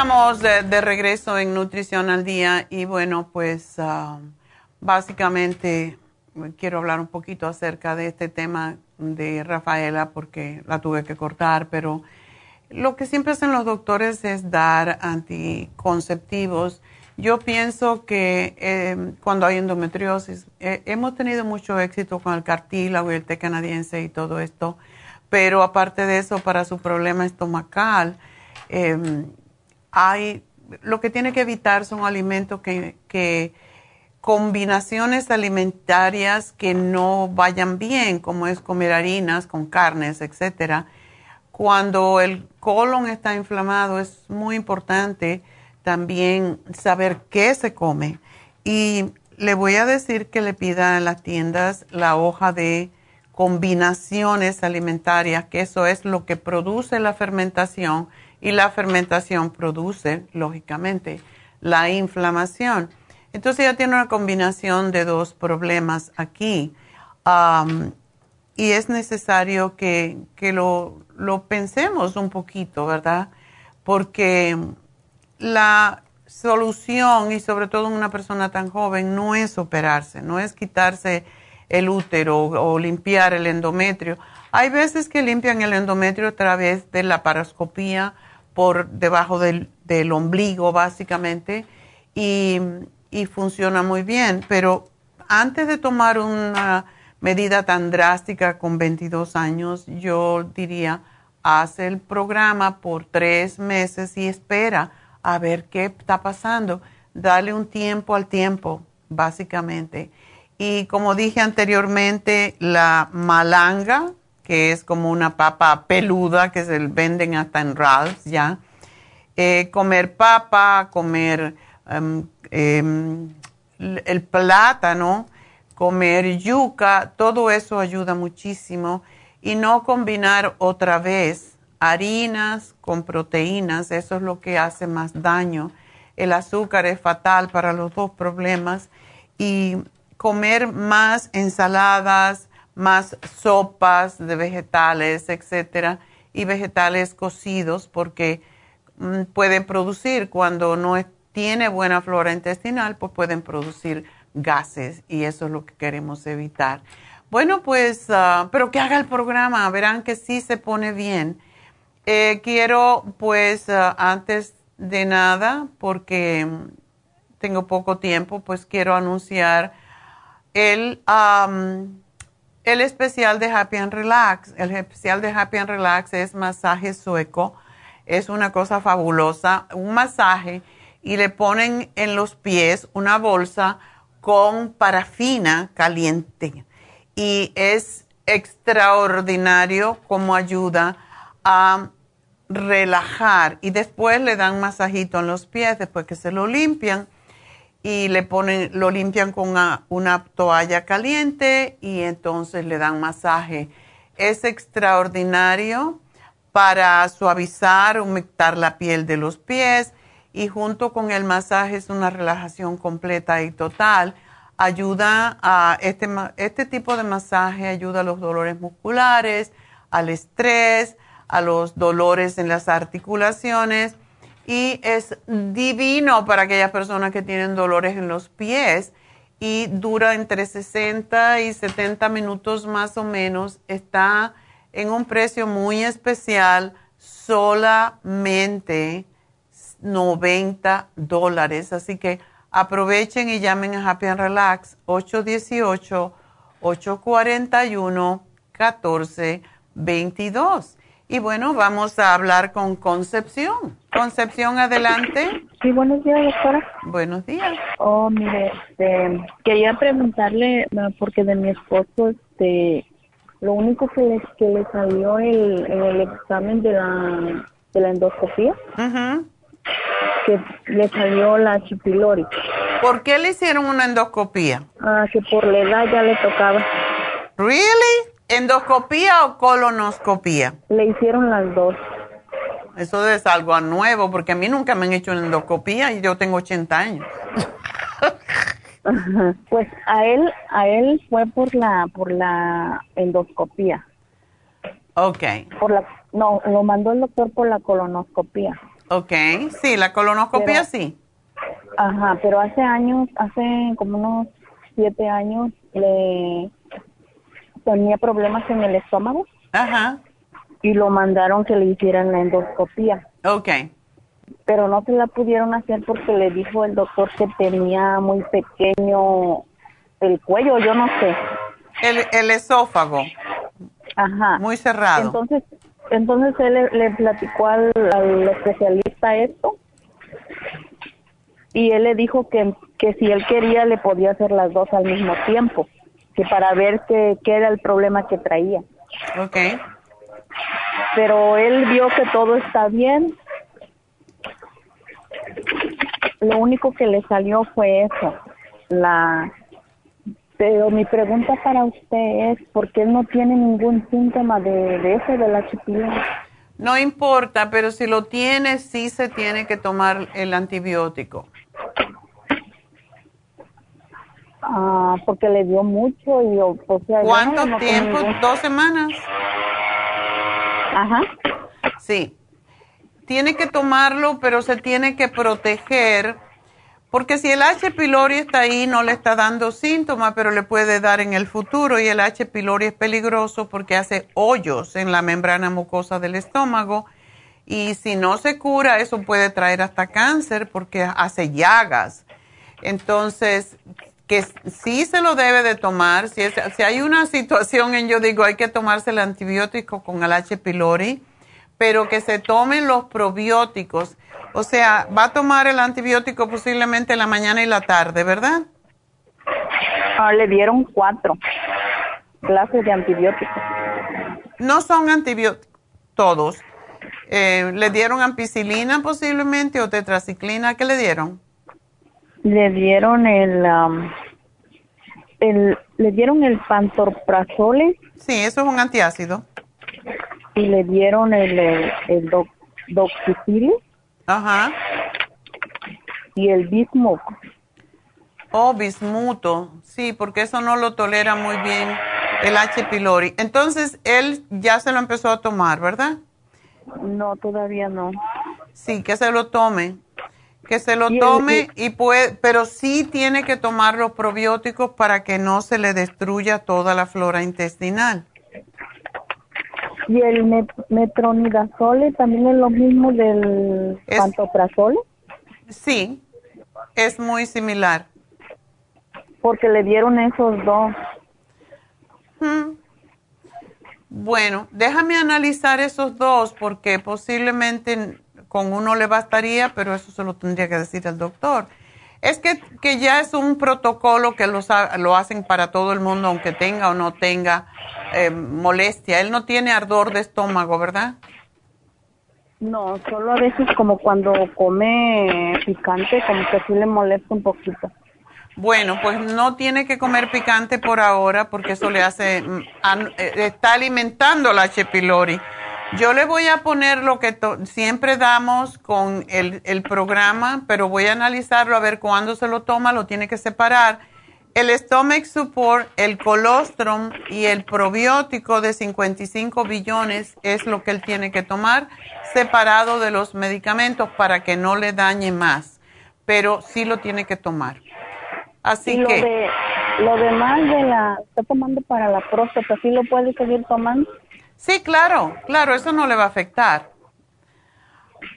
Estamos de, regreso en Nutrición al Día y bueno, pues ah, básicamente quiero hablar un poquito acerca de este tema de Rafaela porque la tuve que cortar, pero lo que siempre hacen los doctores es dar anticonceptivos. Yo pienso que em, cuando hay endometriosis, eh, hemos tenido mucho éxito con el cartílago y el té canadiense y todo esto, pero aparte de eso, para su problema estomacal, eh, hay, lo que tiene que evitar son alimentos que, combinaciones alimentarias que no vayan bien, como es comer harinas con carnes, etcétera. Cuando el colon está inflamado es muy importante también saber qué se come. Y le voy a decir que le pida en las tiendas la hoja de combinaciones alimentarias, que eso es lo que produce la fermentación y la fermentación produce, lógicamente, la inflamación. Entonces ya tiene una combinación de dos problemas aquí y es necesario que, lo, lo, pensemos un poquito, ¿verdad? Porque la solución, y sobre todo en una persona tan joven, no es operarse, no es quitarse el útero o limpiar el endometrio. Hay veces que limpian el endometrio a través de la paroscopía por debajo del, ombligo básicamente y, funciona muy bien. Pero antes de tomar una medida tan drástica con 22 años, yo diría, haz el programa por tres meses y espera a ver qué está pasando. Dale un tiempo al tiempo, básicamente. Y como dije anteriormente, la malanga, que es como una papa peluda que se venden hasta en Ralph's ya. Eh, comer papa, comer em, em, el plátano, comer yuca, todo eso ayuda muchísimo. Y no combinar otra vez harinas con proteínas, eso es lo que hace más daño. El azúcar es fatal para los dos problemas. Y comer más ensaladas, más sopas de vegetales, etcétera, y vegetales cocidos porque mm, pueden producir cuando no tiene buena flora intestinal, pues pueden producir gases y eso es lo que queremos evitar. Bueno, pues, ah, pero que haga el programa, verán que sí se pone bien. Eh, quiero, pues, ah, antes de nada, porque mm, tengo poco tiempo, pues quiero anunciar el el especial de Happy and Relax. El especial de Happy and Relax es masaje sueco. Es una cosa fabulosa. Un masaje y le ponen en los pies una bolsa con parafina caliente. Y es extraordinario como ayuda a relajar. Y después le dan masajito en los pies después que se lo limpian y le ponen, lo limpian con una, toalla caliente y entonces le dan masaje. Es extraordinario para suavizar, humectar la piel de los pies y junto con el masaje es una relajación completa y total. Ayuda a este, este tipo de masaje, ayuda a los dolores musculares, al estrés, a los dolores en las articulaciones y es divino para aquellas personas que tienen dolores en los pies y dura entre 60 y 70 minutos más o menos. Está en un precio muy especial, solamente 90 dólares. Así que aprovechen y llamen a Happy and Relax 818-841-1422. Y bueno, vamos a hablar con Concepción. Concepción, adelante. Sí, buenos días, doctora. Buenos días. Oh, mire, este, quería preguntarle, porque de mi esposo, este, lo único que le, que le salió el, en el examen de la, de la endoscopía, que le salió la chipilori. ¿Por qué le hicieron una endoscopía? Ah, que por la edad ya le tocaba. ¿Really? ¿Endoscopía o colonoscopía? Le hicieron las dos. Eso es algo nuevo, porque a mí nunca me han hecho una endoscopía y yo tengo 80 años. (laughs) pues a él, a él fue por la, por la endoscopía. Ok. Por la, no, lo mandó el doctor por la colonoscopía. Ok, sí, la colonoscopía sí. Ajá, pero hace años, hace como unos siete años, le tenía problemas en el estómago. Ajá. Y lo mandaron que le hicieran la endoscopía. Ok. Pero no se la pudieron hacer porque le dijo el doctor que tenía muy pequeño el cuello, yo no sé. El, el esófago. Ajá. Muy cerrado. Entonces, entonces él le, platicó al, al, especialista esto y él le dijo que, que si él quería le podía hacer las dos al mismo tiempo para ver qué, qué era el problema que traía. Ok. Pero él vio que todo está bien. Lo único que le salió fue eso, la pero mi pregunta para usted es, ¿por qué él no tiene ningún síntoma de, de ese, de la chipilina? No importa, pero si lo tiene, sí se tiene que tomar el antibiótico. Ah, porque le dio mucho y o, sea, ¿Cuánto tiempo? ¿Dos semanas? Ajá. Sí. Tiene que tomarlo, pero se tiene que proteger, porque si el H. pylori está ahí, no le está dando síntomas, pero le puede dar en el futuro, y el H. pylori es peligroso porque hace hoyos en la membrana mucosa del estómago, y si no se cura, eso puede traer hasta cáncer porque hace llagas. Entonces, que sí se lo debe de tomar. Si, si hay una situación en, yo digo, hay que tomarse el antibiótico con el H. pylori, pero que se tomen los probióticos. O sea, va a tomar el antibiótico posiblemente en la mañana y la tarde, ¿verdad? Ah, le dieron cuatro clases de antibióticos. No son antibióticos, todos. Eh, ¿Le dieron ampicilina posiblemente o tetraciclina? ¿Qué le dieron? Le dieron el, el le dieron el pantorprazole. Sí, eso es un antiácido. Y le dieron el, el, el Ajá. Y el bismuto. Oh, bismuto. Sí, porque eso no lo tolera muy bien el H. pylori. Entonces, él ya se lo empezó a tomar, ¿verdad? No, todavía no. Sí, que se lo tome que se lo tome y puede, pero sí tiene que tomar los probióticos para que no se le destruya toda la flora intestinal. ¿Y el metronidazole también es lo mismo del pantoprazole? Sí, es muy similar. Porque le dieron esos dos. Hmm. Bueno, déjame analizar esos dos porque posiblemente con uno le bastaría, pero eso se lo tendría que decir el doctor. Es que, que ya es un protocolo que lo, lo hacen para todo el mundo, aunque tenga o no tenga eh, molestia. Él no tiene ardor de estómago, ¿verdad? No, solo a veces como cuando come picante, como que sí le molesta un poquito. Bueno, pues no tiene que comer picante por ahora porque eso le hace, mm, eh, está alimentando la H. pylori. Yo le voy a poner lo que siempre damos con el, programa, pero voy a analizarlo a ver cuándo se lo toma, lo tiene que separar. El Stomach Support, el colostrum y el probiótico de 55 billones es lo que él tiene que tomar separado de los medicamentos para que no le dañe más, pero sí lo tiene que tomar. Así lo que... De, lo demás de la... Está tomando para la próstata, ¿sí lo puede seguir tomando? Sí, claro, claro, eso no le va a afectar.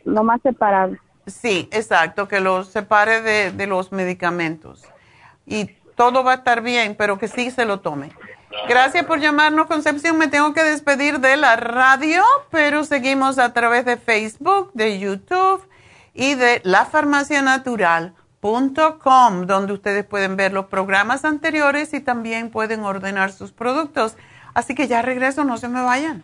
más separado. Sí, exacto, que lo separe de, de los medicamentos. Y todo va a estar bien, pero que sí se lo tome. Gracias por llamarnos, Concepción. Me tengo que despedir de la radio, pero seguimos a través de Facebook, de YouTube y de lafarmacianatural.com, donde ustedes pueden ver los programas anteriores y también pueden ordenar sus productos. Así que ya regreso, no se me vayan.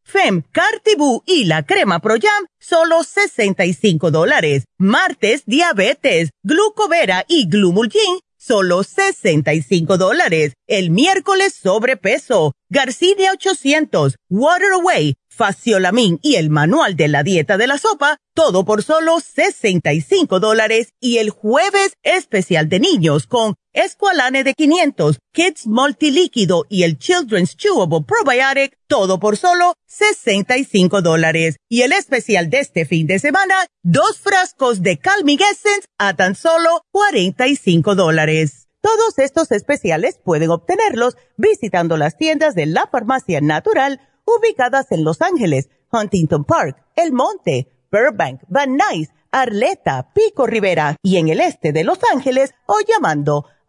Fem, Cartibú y la crema Pro Jam, solo 65 dólares. Martes, diabetes, glucovera y glumulgin, solo 65 dólares. El miércoles, sobrepeso, Garcinia 800, Water Away, Faciolamin y el manual de la dieta de la sopa, todo por solo 65 dólares. Y el jueves especial de niños con Esqualane de 500, Kids Multilíquido y el Children's Chewable Probiotic, todo por solo 65 dólares. Y el especial de este fin de semana, dos frascos de Calming Essence a tan solo 45 dólares. Todos estos especiales pueden obtenerlos visitando las tiendas de la farmacia natural ubicadas en Los Ángeles, Huntington Park, El Monte, Burbank, Van Nuys, Arleta, Pico Rivera y en el este de Los Ángeles o llamando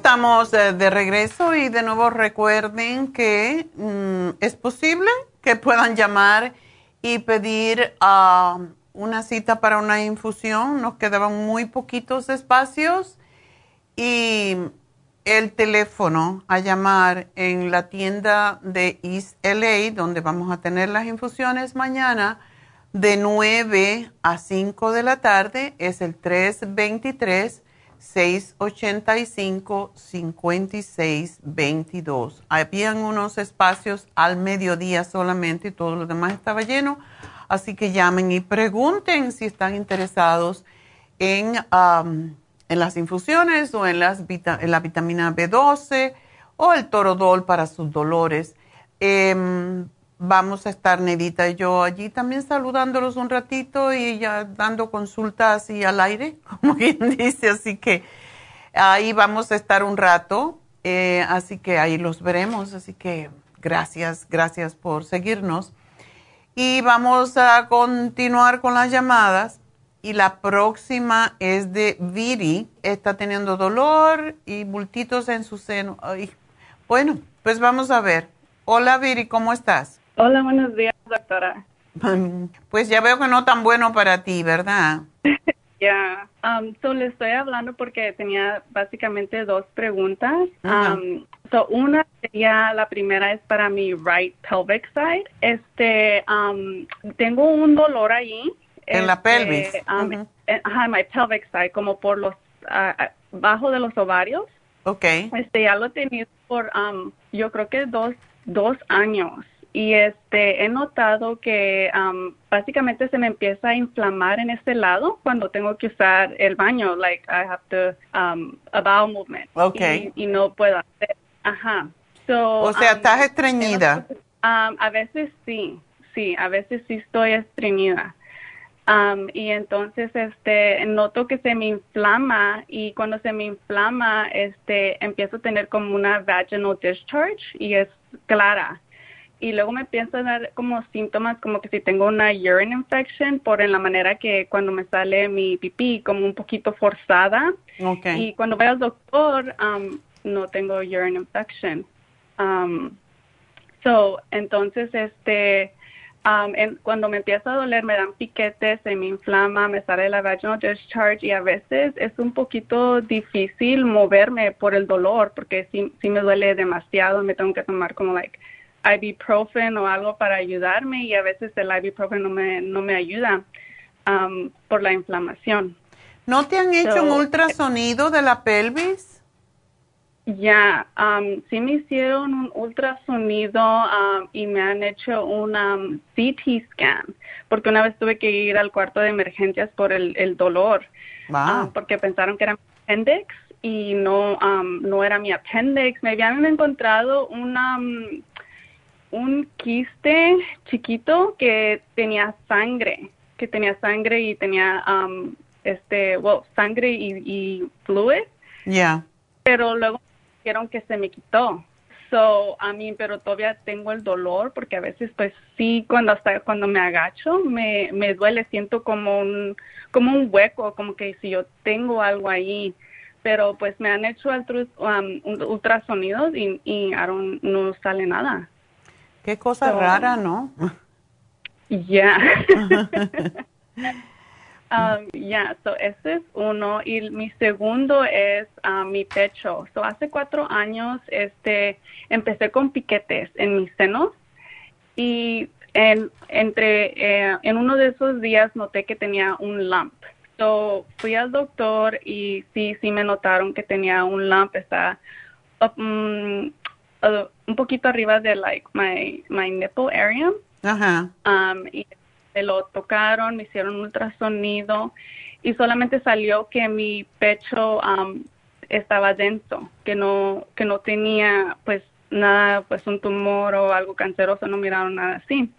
Estamos de, regreso y de nuevo recuerden que mm, es posible que puedan llamar y pedir ah, una cita para una infusión. Nos quedaban muy poquitos espacios y el teléfono a llamar en la tienda de East LA, donde vamos a tener las infusiones mañana, de 9 a 5 de la tarde, es el 323 685-5622. Habían unos espacios al mediodía solamente y todo lo demás estaba lleno. Así que llamen y pregunten si están interesados en, en las infusiones o en, las la vitamina B12 o el torodol para sus dolores. Em, vamos a estar Nedita y yo allí también saludándolos un ratito y ya dando consultas y al aire, (laughs) como quien dice, así que ahí vamos a estar un rato, eh, así que ahí los veremos, así que gracias, gracias por seguirnos. Y vamos a continuar con las llamadas. Y la próxima es de Viri. Está teniendo dolor y bultitos en su seno. Bueno, pues vamos a ver. Hola Viri, ¿cómo estás? Hola, buenos días, doctora. Pues ya veo que no tan bueno para ti, ¿verdad? (laughs) Ya, um, so le estoy hablando porque tenía básicamente dos preguntas. Um, so una sería, la primera es para mi right pelvic side. Este, um, tengo un dolor ahí. En la este, pelvis. Um, en, my pelvic side, como por los, uh, bajo de los ovarios. Okay. Este, ya lo he tenido por, um, yo creo que dos, dos años y este he notado que um, básicamente se me empieza a inflamar en este lado cuando tengo que usar el baño like I have to um, a bowel movement. Okay. y, no puedo hacer ajá. So, o sea um, estás estreñida um, a veces sí sí a veces sí estoy estreñida. Um, y entonces este noto que se me inflama y cuando se me inflama este empiezo a tener como una vaginal discharge y es clara y luego me empiezo a dar como síntomas como que si tengo una urine infection por en la manera que cuando me sale mi pipí como un poquito forzada. Y cuando voy al doctor um, no tengo urine infection. Um, so entonces este um, cuando me empieza a doler me dan piquetes se me inflama me sale la vaginal discharge y a veces es un poquito difícil moverme por el dolor porque si, si me duele demasiado me tengo que tomar como like ibuprofen o algo para ayudarme y a veces el ibuprofen no me, no me ayuda um, por la inflamación. ¿No te han hecho un ultrasonido de la pelvis? Ya, um, sí me hicieron un ultrasonido um, y me han hecho un CT scan, porque una vez tuve que ir al cuarto de emergencias por el, el dolor, porque pensaron que era mi appendix y no, no era mi appendix. Me habían encontrado una un quiste chiquito que tenía sangre, que tenía sangre y tenía um, este, well, sangre y, y fluid. Ya. Pero luego dijeron que se me quitó. So, a mí, pero todavía tengo el dolor porque a veces, pues sí, cuando hasta cuando me agacho, me, me duele, siento como un, como un hueco, como que si yo tengo algo ahí. Pero pues me han hecho um, ultrasonidos y, y no sale nada. Qué cosa rara, ¿no? Ya. (laughs) Um, ya, so ese es uno. Y mi segundo es um, mi pecho. So hace cuatro años este, empecé con piquetes en mis senos y en, entre, eh, en uno de esos días noté que tenía un lump. So fui al doctor y sí, sí me notaron que tenía un lump. Está um, Uh, un poquito arriba de like my my nipple area. Ajá. Um, y me lo tocaron, me hicieron un ultrasonido y solamente salió que mi pecho um, estaba denso, que no que no tenía pues nada, pues un tumor o algo canceroso, no miraron nada así.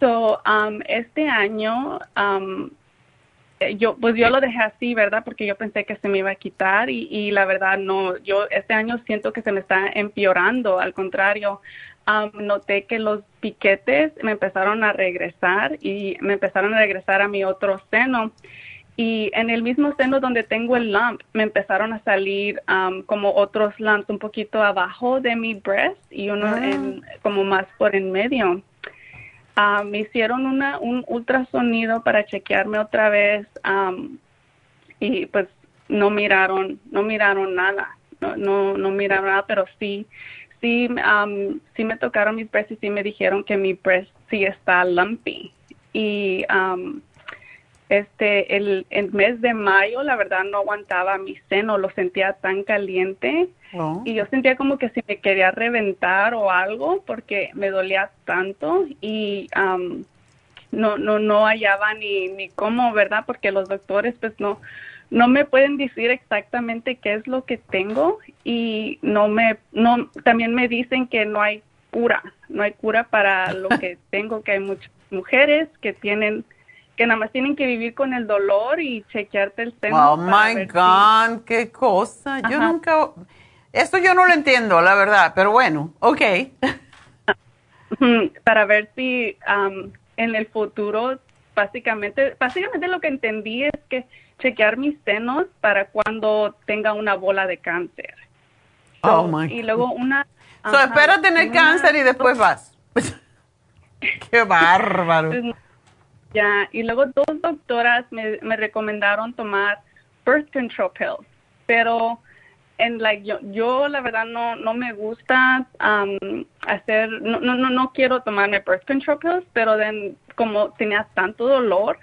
So, um, este año um, yo pues yo lo dejé así, ¿verdad? Porque yo pensé que se me iba a quitar y, y la verdad no, yo este año siento que se me está empeorando, al contrario, noté que los piquetes me empezaron a regresar y me empezaron a regresar a mi otro seno y en el mismo seno donde tengo el lump me empezaron a salir como otros lumps un poquito abajo de mi breast y uno ah. en, como más por en medio. Ah, me hicieron una, un ultrasonido para chequearme otra vez y pues no miraron, no miraron nada, no, no, no miraron nada, pero sí, sí, sí me tocaron mis breasts y sí me dijeron que mi breast sí está lumpy. Y este, el, el, mes de mayo, la verdad, no aguantaba mi seno, lo sentía tan caliente oh. y yo sentía como que si me quería reventar o algo porque me dolía tanto y no, no, no hallaba ni, ni cómo, ¿verdad? Porque los doctores pues no, no me pueden decir exactamente qué es lo que tengo y no me, no, también me dicen que no hay cura, no hay cura para lo (laughs) que tengo, que hay muchas mujeres que tienen, que nada más tienen que vivir con el dolor y chequearte el seno. Oh my God, qué cosa. Yo nunca, esto yo no lo entiendo, la verdad, pero bueno, ok. (laughs) para ver si en el futuro, básicamente, básicamente lo que entendí es que chequear mis senos para cuando tenga una bola de cáncer. oh my. Y luego una. So, espera tener cáncer y después vas. (laughs) Qué bárbaro. Ya, y luego dos doctoras me, me recomendaron tomar birth control pills, pero en like yo, yo la verdad no no me gusta um, hacer no, no no quiero tomarme birth control pills pero then, como tenía tanto dolor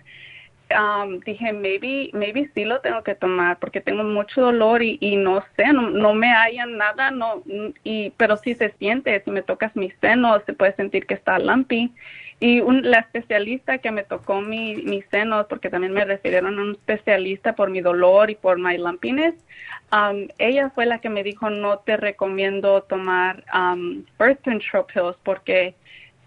um, dije maybe maybe sí lo tengo que tomar porque tengo mucho dolor y, y no sé no, no me hallan nada no y pero sí se siente si me tocas mis senos se puede sentir que está lumpy y la especialista que me tocó mi, mis senos, porque también me refirieron a un especialista por mi dolor y por my lumpiness, um, ella fue la que me dijo no te recomiendo tomar um, birth control pills porque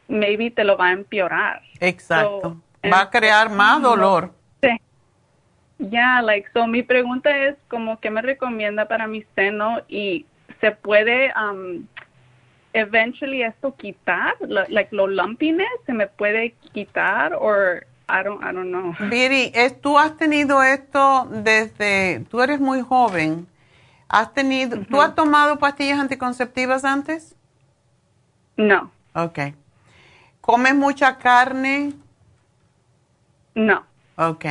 maybe te lo va a empeorar. Exacto. Va a crear más dolor. Sí. Ya, like, so mi pregunta es como que me recomienda para mi seno y se puede um, eventually esto quitar, lo, like lo lumpiness, se me puede quitar o I don't, I don't know. Viri, tú has tenido esto desde, tú eres muy joven. ¿Has tenido, tú has tomado pastillas anticonceptivas antes? No. Ok. ¿Comes mucha carne? No. Ok.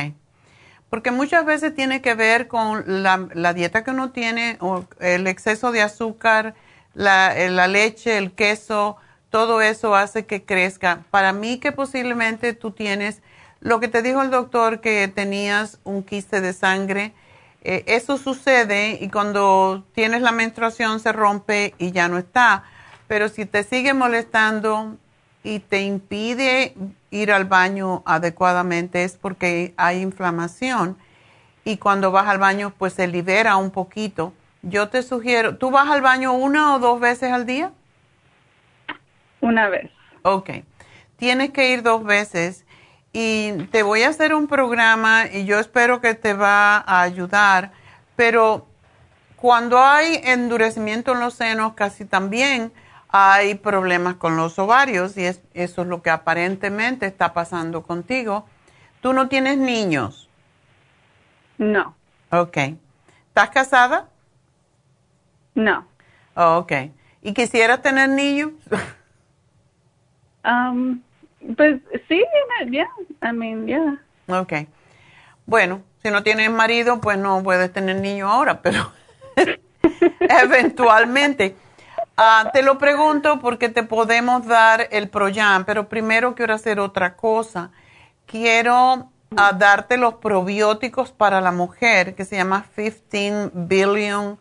Porque muchas veces tiene que ver con la, dieta que uno tiene o el exceso de azúcar, eh, la, leche, el queso, todo eso hace que crezca. Para mí que posiblemente tú tienes, lo que te dijo el doctor que tenías un quiste de sangre, eh, eso sucede y cuando tienes la menstruación se rompe y ya no está. Pero si te sigue molestando y te impide ir al baño adecuadamente es porque hay inflamación y cuando vas al baño pues se libera un poquito yo te sugiero, ¿tú vas al baño una o dos veces al día? Una vez. Ok. Tienes que ir dos veces y te voy a hacer un programa y yo espero que te va a ayudar, pero cuando hay endurecimiento en los senos, casi también hay problemas con los ovarios y eso es lo que aparentemente está pasando contigo. ¿Tú no tienes niños? No. Ok. ¿Estás casada? No. Oh, ok. ¿Y quisieras tener niños? um, pues sí, ya, I mean, yeah. Ok. Bueno, si no tienes marido, pues no puedes tener niños ahora, pero (laughs) (laughs) eventualmente. Ah, te lo pregunto porque te podemos dar el Proyam, pero primero quiero hacer otra cosa. Quiero ah, darte los probióticos para la mujer que se llama 15 Billion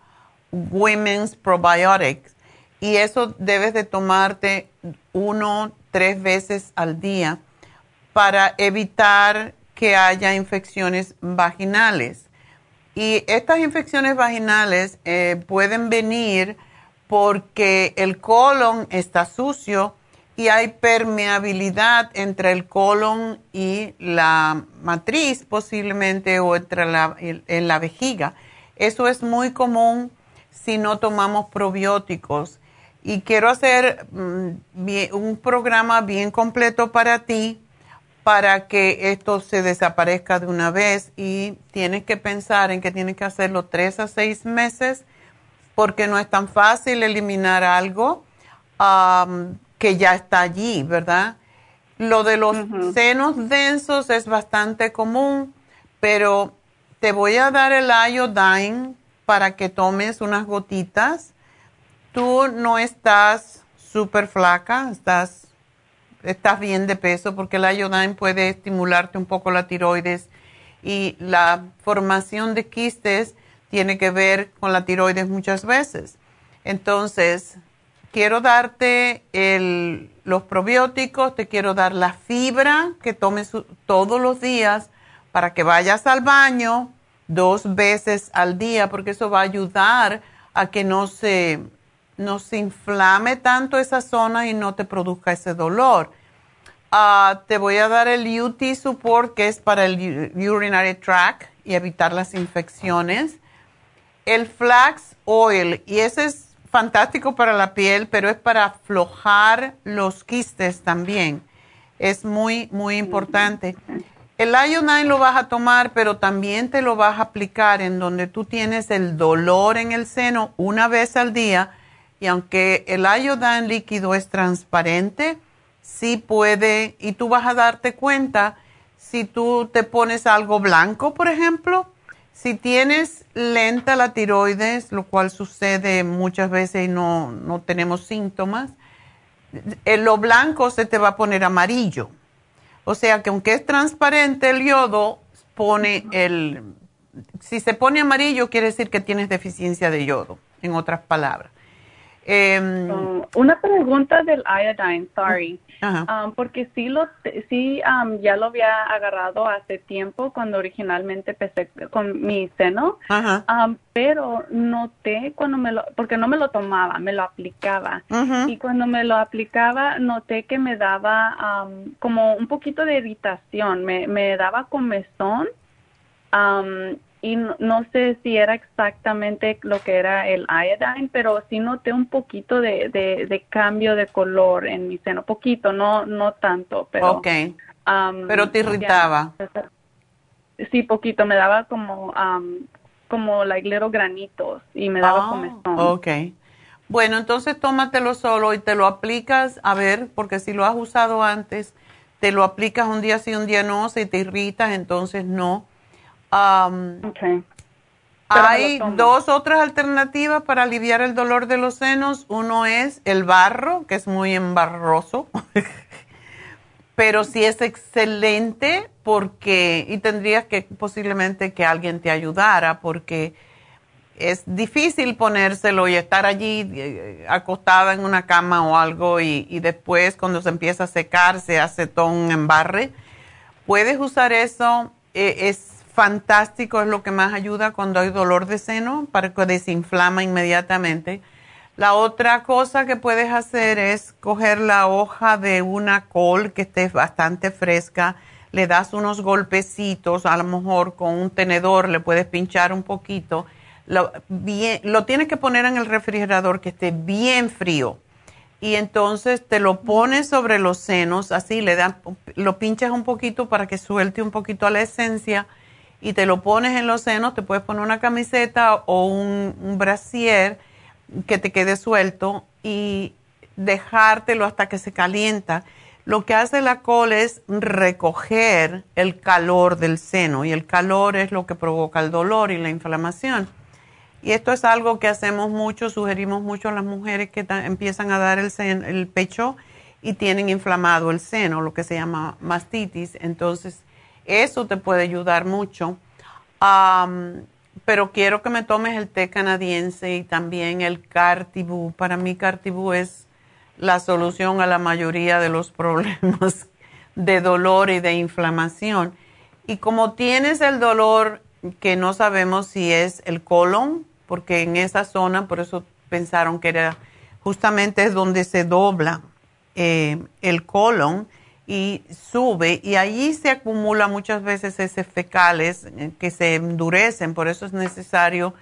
Women's Probiotics y eso debes de tomarte uno, tres veces al día para evitar que haya infecciones vaginales. Y estas infecciones vaginales eh, pueden venir porque el colon está sucio y hay permeabilidad entre el colon y la matriz posiblemente o entre la, en la vejiga. Eso es muy común si no tomamos probióticos. Y quiero hacer mm, un programa bien completo para ti para que esto se desaparezca de una vez y tienes que pensar en que tienes que hacerlo tres a seis meses porque no es tan fácil eliminar algo que ya está allí, ¿verdad? Lo de los senos densos es bastante común, pero te voy a dar el iodine para que tomes unas gotitas. Tú no estás súper flaca, estás, estás bien de peso porque la iodine puede estimularte un poco la tiroides y la formación de quistes tiene que ver con la tiroides muchas veces. Entonces, quiero darte los probióticos, te quiero dar la fibra que tomes todos los días para que vayas al baño dos veces al día porque eso va a ayudar a que no se, no se inflame tanto esa zona y no te produzca ese dolor. Ah, te voy a dar el UT Support que es para el urinary tract y evitar las infecciones. El Flax Oil, y ese es fantástico para la piel, pero es para aflojar los quistes también. Es muy, muy importante. El iodine lo vas a tomar, pero también te lo vas a aplicar en donde tú tienes el dolor en el seno una vez al día. Y aunque el iodine líquido es transparente, sí puede, y tú vas a darte cuenta si tú te pones algo blanco, por ejemplo, si tienes lenta la tiroides, lo cual sucede muchas veces y no, no tenemos síntomas, en lo blanco se te va a poner amarillo. O sea que aunque es transparente el yodo, pone el... Si se pone amarillo quiere decir que tienes deficiencia de yodo, en otras palabras. Em, um, una pregunta del iodine, sorry. Um, porque sí, lo, sí um, ya lo había agarrado hace tiempo cuando originalmente empecé con mi seno, pero noté cuando me lo, porque no me lo tomaba, me lo aplicaba. Y cuando me lo aplicaba, noté que me daba como un poquito de irritación, me, me daba comezón. Um, y no, sé si era exactamente lo que era el iodine, pero sí noté un poquito de, de, cambio de color en mi seno, poquito, no no tanto, pero... Ok, pero te irritaba. sí, poquito, me daba como, como like little granitos y me daba oh, comezón. Ok. Bueno, entonces tómatelo solo y te lo aplicas, a ver, porque si lo has usado antes, te lo aplicas un día sí, un día no, si te irritas, entonces no Um, Hay dos otras alternativas para aliviar el dolor de los senos. Uno es el barro, que es muy embarroso, (laughs) pero sí es excelente porque, y tendrías que posiblemente que alguien te ayudara porque es difícil ponérselo y estar allí eh, acostada en una cama o algo y, y, después cuando se empieza a secar se hace todo un embarre. Puedes usar eso, eh, es fantástico, es lo que más ayuda cuando hay dolor de seno, para que desinflama inmediatamente. La otra cosa que puedes hacer es coger la hoja de una col que esté bastante fresca, le das unos golpecitos, a lo mejor con un tenedor le puedes pinchar un poquito. Lo, tienes que poner en el refrigerador que esté bien frío. Y entonces te lo pones sobre los senos, así le das, lo pinchas un poquito para que suelte un poquito la esencia y te lo pones en los senos, te puedes poner una camiseta o un, brasier que te quede suelto y dejártelo hasta que se calienta. Lo que hace la col es recoger el calor del seno y el calor es lo que provoca el dolor y la inflamación. Y esto es algo que hacemos mucho, sugerimos mucho a las mujeres que empiezan a dar el, el pecho y tienen inflamado el seno, lo que se llama mastitis. Entonces, eso te puede ayudar mucho. pero quiero que me tomes el té canadiense y también el Cartibú. Para mí Cartibú es la solución a la mayoría de los (laughs) problemas de dolor y de inflamación. Y como tienes el dolor que no sabemos si es el colon, porque en esa zona, por eso pensaron que era justamente es donde se dobla eh, el colon, y sube y allí se acumula muchas veces ese fecales eh, que se endurecen, por eso es necesario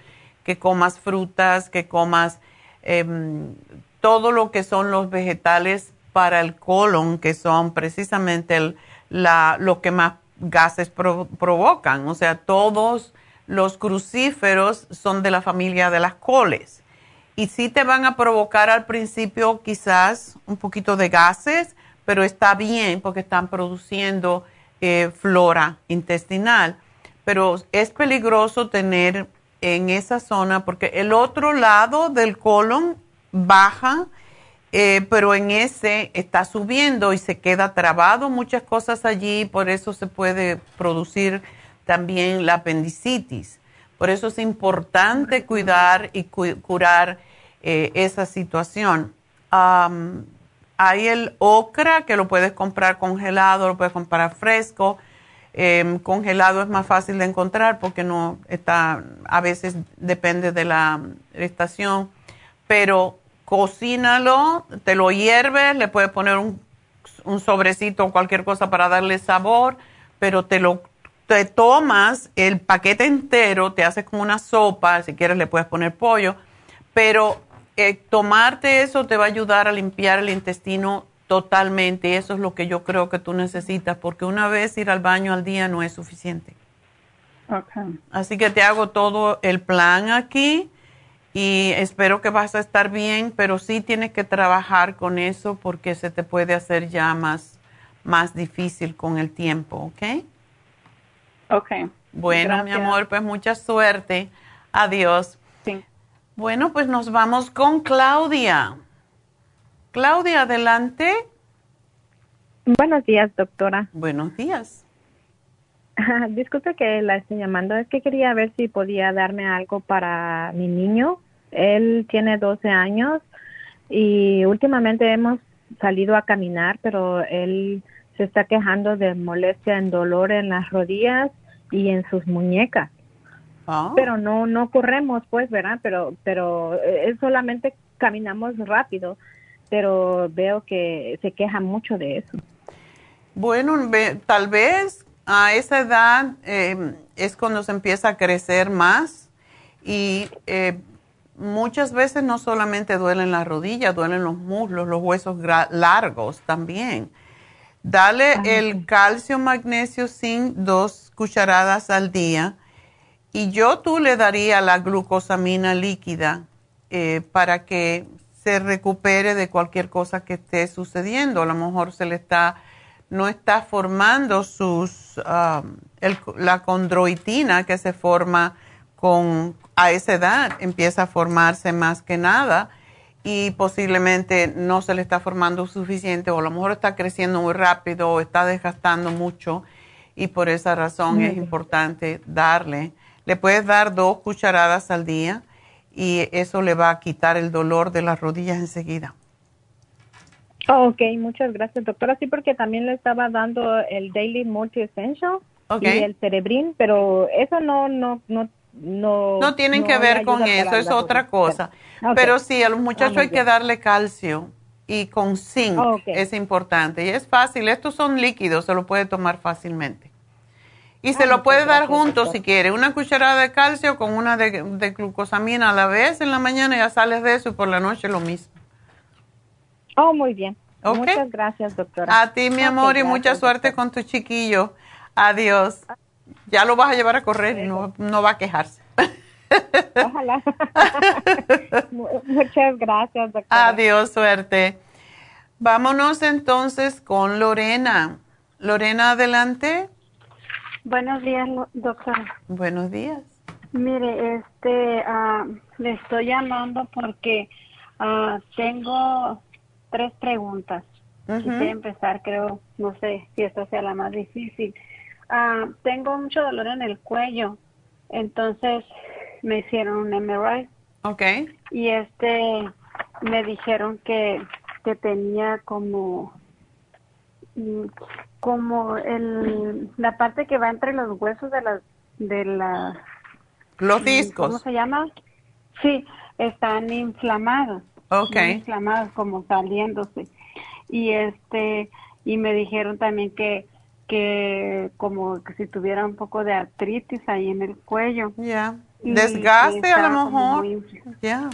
que comas frutas, que comas em, todo lo que son los vegetales para el colon, que son precisamente el, la, lo que más gases provocan. O sea, todos los crucíferos son de la familia de las coles. Y sí te van a provocar al principio quizás un poquito de gases, pero está bien porque están produciendo eh, flora intestinal. Pero es peligroso tener en esa zona porque el otro lado del colon baja, eh, pero en ese está subiendo y se queda trabado muchas cosas allí, por eso se puede producir también la apendicitis. Por eso es importante cuidar y curar eh, esa situación. Hay el ocra que lo puedes comprar congelado, lo puedes comprar fresco. Em, congelado es más fácil de encontrar porque no está, a veces depende de la estación, pero cocínalo, te lo hierves, le puedes poner un, un sobrecito o cualquier cosa para darle sabor, pero te lo te tomas el paquete entero, te haces como una sopa, si quieres le puedes poner pollo, pero eh, tomarte eso te va a ayudar a limpiar el intestino Totalmente, eso es lo que yo creo que tú necesitas, porque una vez ir al baño al día no es suficiente. Okay. Así que te hago todo el plan aquí y espero que vas a estar bien, pero sí tienes que trabajar con eso porque se te puede hacer ya más, más difícil con el tiempo, ¿ok? Ok. Bueno, mi amor, pues mucha suerte. Adiós. Bueno, pues nos vamos con Claudia. Claudia, adelante. Buenos días, doctora. Buenos días. (laughs) Disculpe que la estoy llamando. Es que quería ver si podía darme algo para mi niño. Él tiene 12 años y últimamente hemos salido a caminar, pero él se está quejando de molestia en dolor en las rodillas y en sus muñecas. Ah. Pero no no corremos, pues, ¿verdad? Pero pero eh, es solamente caminamos rápido pero veo que se queja mucho de eso. Bueno, tal vez a esa edad em, es cuando se empieza a crecer más y eh, muchas veces no solamente duelen las rodillas, duelen los muslos, los huesos largos también. Dale ah, el calcio, magnesio, zinc, dos cucharadas al día. Y yo tú le daría la glucosamina líquida eh, para que se recupere de cualquier cosa que esté sucediendo. A lo mejor se le está, no está formando sus, um, la condroitina que se forma con, a esa edad, empieza a formarse más que nada y posiblemente no se le está formando suficiente o a lo mejor está creciendo muy rápido o está desgastando mucho y por esa razón es importante darle. Le puedes dar dos cucharadas al día y eso le va a quitar el dolor de las rodillas enseguida. Oh, ok, muchas gracias, doctora. Sí, porque también le estaba dando el Daily Multi Essential y el Cerebrin, pero eso no, no, no, no. No tienen que ver con eso, es otra cosa. Pero sí, a los muchachos hay que darle calcio y con zinc es importante. Y es fácil, estos son líquidos, se lo puede tomar fácilmente. Y se lo puede dar juntos si quiere. Una cucharada de calcio con una de, glucosamina a la vez en la mañana ya sales de eso y por la noche lo mismo. Oh, muy bien. Muchas gracias, doctora. A ti, mi amor, y mucha suerte con tu chiquillo. Adiós. Ya lo vas a llevar a correr y no, no va a quejarse. (laughs) Ojalá. (laughs) Muchas gracias, doctora. Adiós, suerte. Vámonos entonces con Lorena. Lorena, adelante. Buenos días, doctora. Buenos días. Mire, este, ah, le estoy llamando porque uh, tengo tres preguntas. Quisiera empezar, creo, no sé si esta sea la más difícil. Uh, tengo mucho dolor en el cuello, entonces me hicieron un MRI. Ok. Y este, me dijeron que, que tenía como mm, como el, la parte que va entre los huesos de las de la los discos cómo se llama sí están inflamados. Okay inflamados como saliéndose. Y este y me dijeron también que que como que si tuviera un poco de artritis ahí en el cuello. Ya. Desgaste a lo mejor. ya.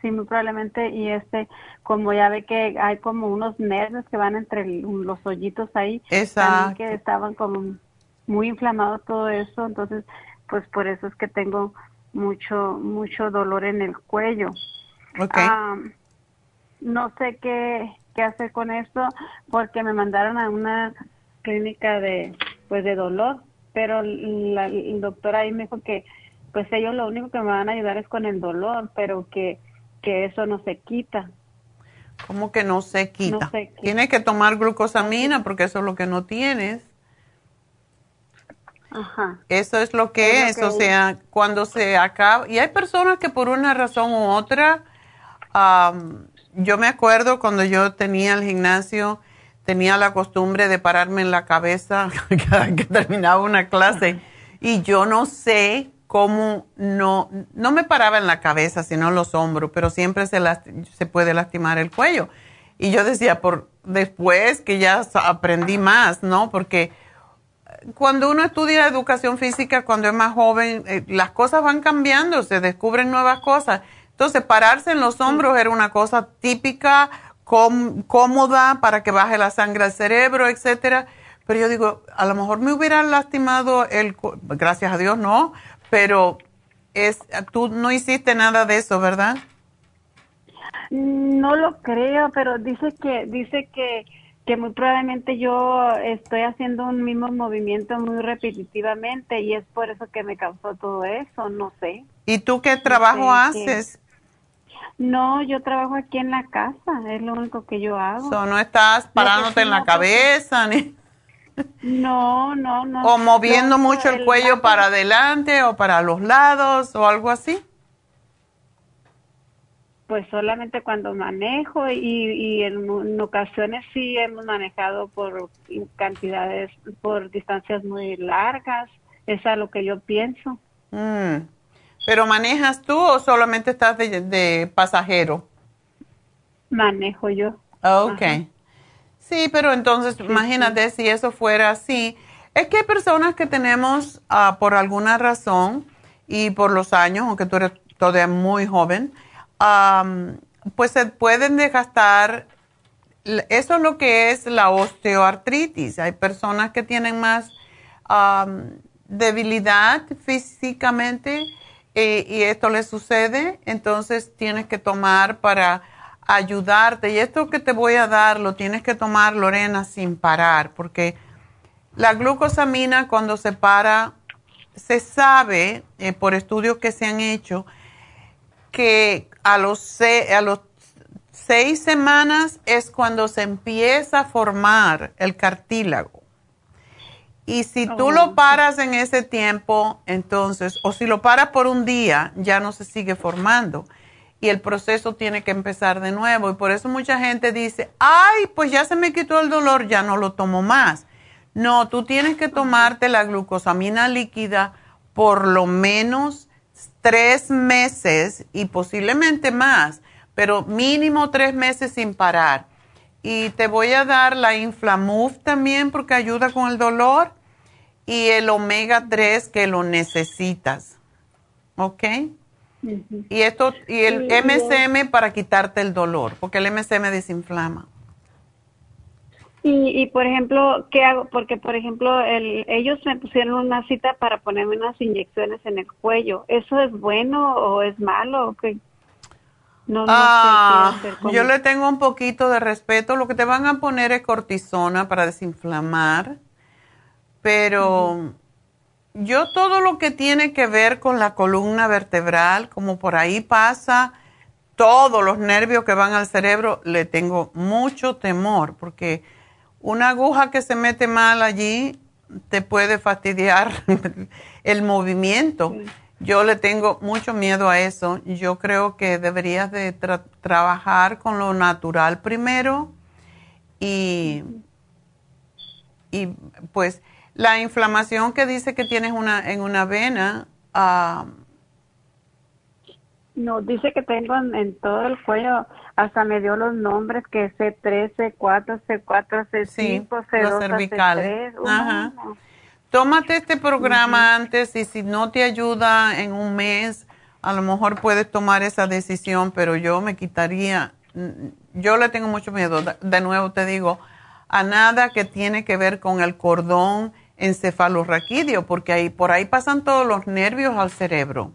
sí, muy probablemente. Y este, como ya ve que hay como unos nervios que van entre los hoyitos ahí. Exacto. que estaban como muy inflamados todo eso. Entonces, pues por eso es que tengo mucho, mucho dolor en el cuello. Okay. no sé qué, qué hacer con esto porque me mandaron a una clínica de, pues de dolor, pero la, el doctor ahí me dijo que pues ellos lo único que me van a ayudar es con el dolor, pero que que eso no se quita. ¿Cómo que no se quita? Tienes que tomar glucosamina porque eso es lo que no tienes. Ajá. Eso es lo que es, o sea, cuando se acaba, y hay personas que por una razón u otra, yo me acuerdo cuando yo tenía el gimnasio, tenía la costumbre de pararme en la cabeza (laughs) cada que terminaba una clase y yo no sé cómo no, no me paraba en la cabeza, sino los hombros, pero siempre se, se puede lastimar el cuello. Y yo decía, por después que ya aprendí más, ¿no? Porque cuando uno estudia educación física, cuando es más joven, eh, las cosas van cambiando, se descubren nuevas cosas. Entonces, pararse en los hombros era una cosa típica, cómoda para que baje la sangre al cerebro, etcétera. Pero yo digo, a lo mejor me hubiera lastimado el, gracias a Dios no, pero es, tú no hiciste nada de eso, ¿verdad? No lo creo, pero dice que, dice que, que muy probablemente yo estoy haciendo un mismo movimiento muy repetitivamente y es por eso que me causó todo eso, no sé. ¿Y tú qué trabajo haces? No, yo trabajo aquí en la casa, es lo único que yo hago. no estás parándote en la cabeza ni... No, no, no. O moviendo mucho el, cuello para adelante o para los lados o algo así. Pues solamente cuando manejo y, y en, ocasiones sí hemos manejado por cantidades, por distancias muy largas. Es a lo que yo pienso. Mm. ¿Pero manejas tú o solamente estás de, pasajero? Manejo yo. Ok. Sí, pero entonces imagínate si eso fuera así. Es que hay personas que tenemos ah, por alguna razón y por los años, aunque tú eres todavía muy joven, pues se pueden desgastar. Eso es lo que es la osteoartritis. Hay personas que tienen más debilidad físicamente eh, y esto le sucede, entonces tienes que tomar para ayudarte. Y esto que te voy a dar lo tienes que tomar, Lorena, sin parar, porque la glucosamina cuando se para, se sabe eh, por estudios que se han hecho que a los, a los seis semanas es cuando se empieza a formar el cartílago. Y si tú lo oh. paras en ese tiempo, entonces, o si lo paras por un día, ya no se sigue formando. Y el proceso tiene que empezar de nuevo. Y por eso mucha gente dice, ay, pues ya se me quitó el dolor, ya no lo tomo más. No, tú tienes que tomarte la glucosamina líquida por lo menos tres meses y posiblemente más, pero mínimo tres meses sin parar y te voy a dar la Inflamuf también porque ayuda con el dolor y el omega 3 que lo necesitas. ¿Ok? Y esto y el MSM para quitarte el dolor, porque el MSM desinflama. Y, y por ejemplo, ¿qué hago? Porque, por ejemplo, el, ellos me pusieron una cita para ponerme unas inyecciones en el cuello. ¿Eso es bueno o es malo? ¿Qué, no, ah, yo le tengo un poquito de respeto. Lo que te van a poner es cortisona para desinflamar, pero yo todo lo que tiene que ver con la columna vertebral, como por ahí pasa todos los nervios que van al cerebro, le tengo mucho temor, porque una aguja que se mete mal allí te puede fastidiar (laughs) el movimiento. Yo le tengo mucho miedo a eso. Yo creo que deberías de trabajar con lo natural primero y, y pues la inflamación que dice que tienes una, en una vena. no, dice que tengo en, todo el cuello, hasta me dio los nombres que C3, C4, C4, C5, C2, C3. Ajá. Tómate este programa antes y si no te ayuda en un mes, a lo mejor puedes tomar esa decisión, pero yo me quitaría, yo le tengo mucho miedo, de nuevo te digo, a nada que tiene que ver con el cordón encefalorraquídeo, porque ahí, por ahí pasan todos los nervios al cerebro.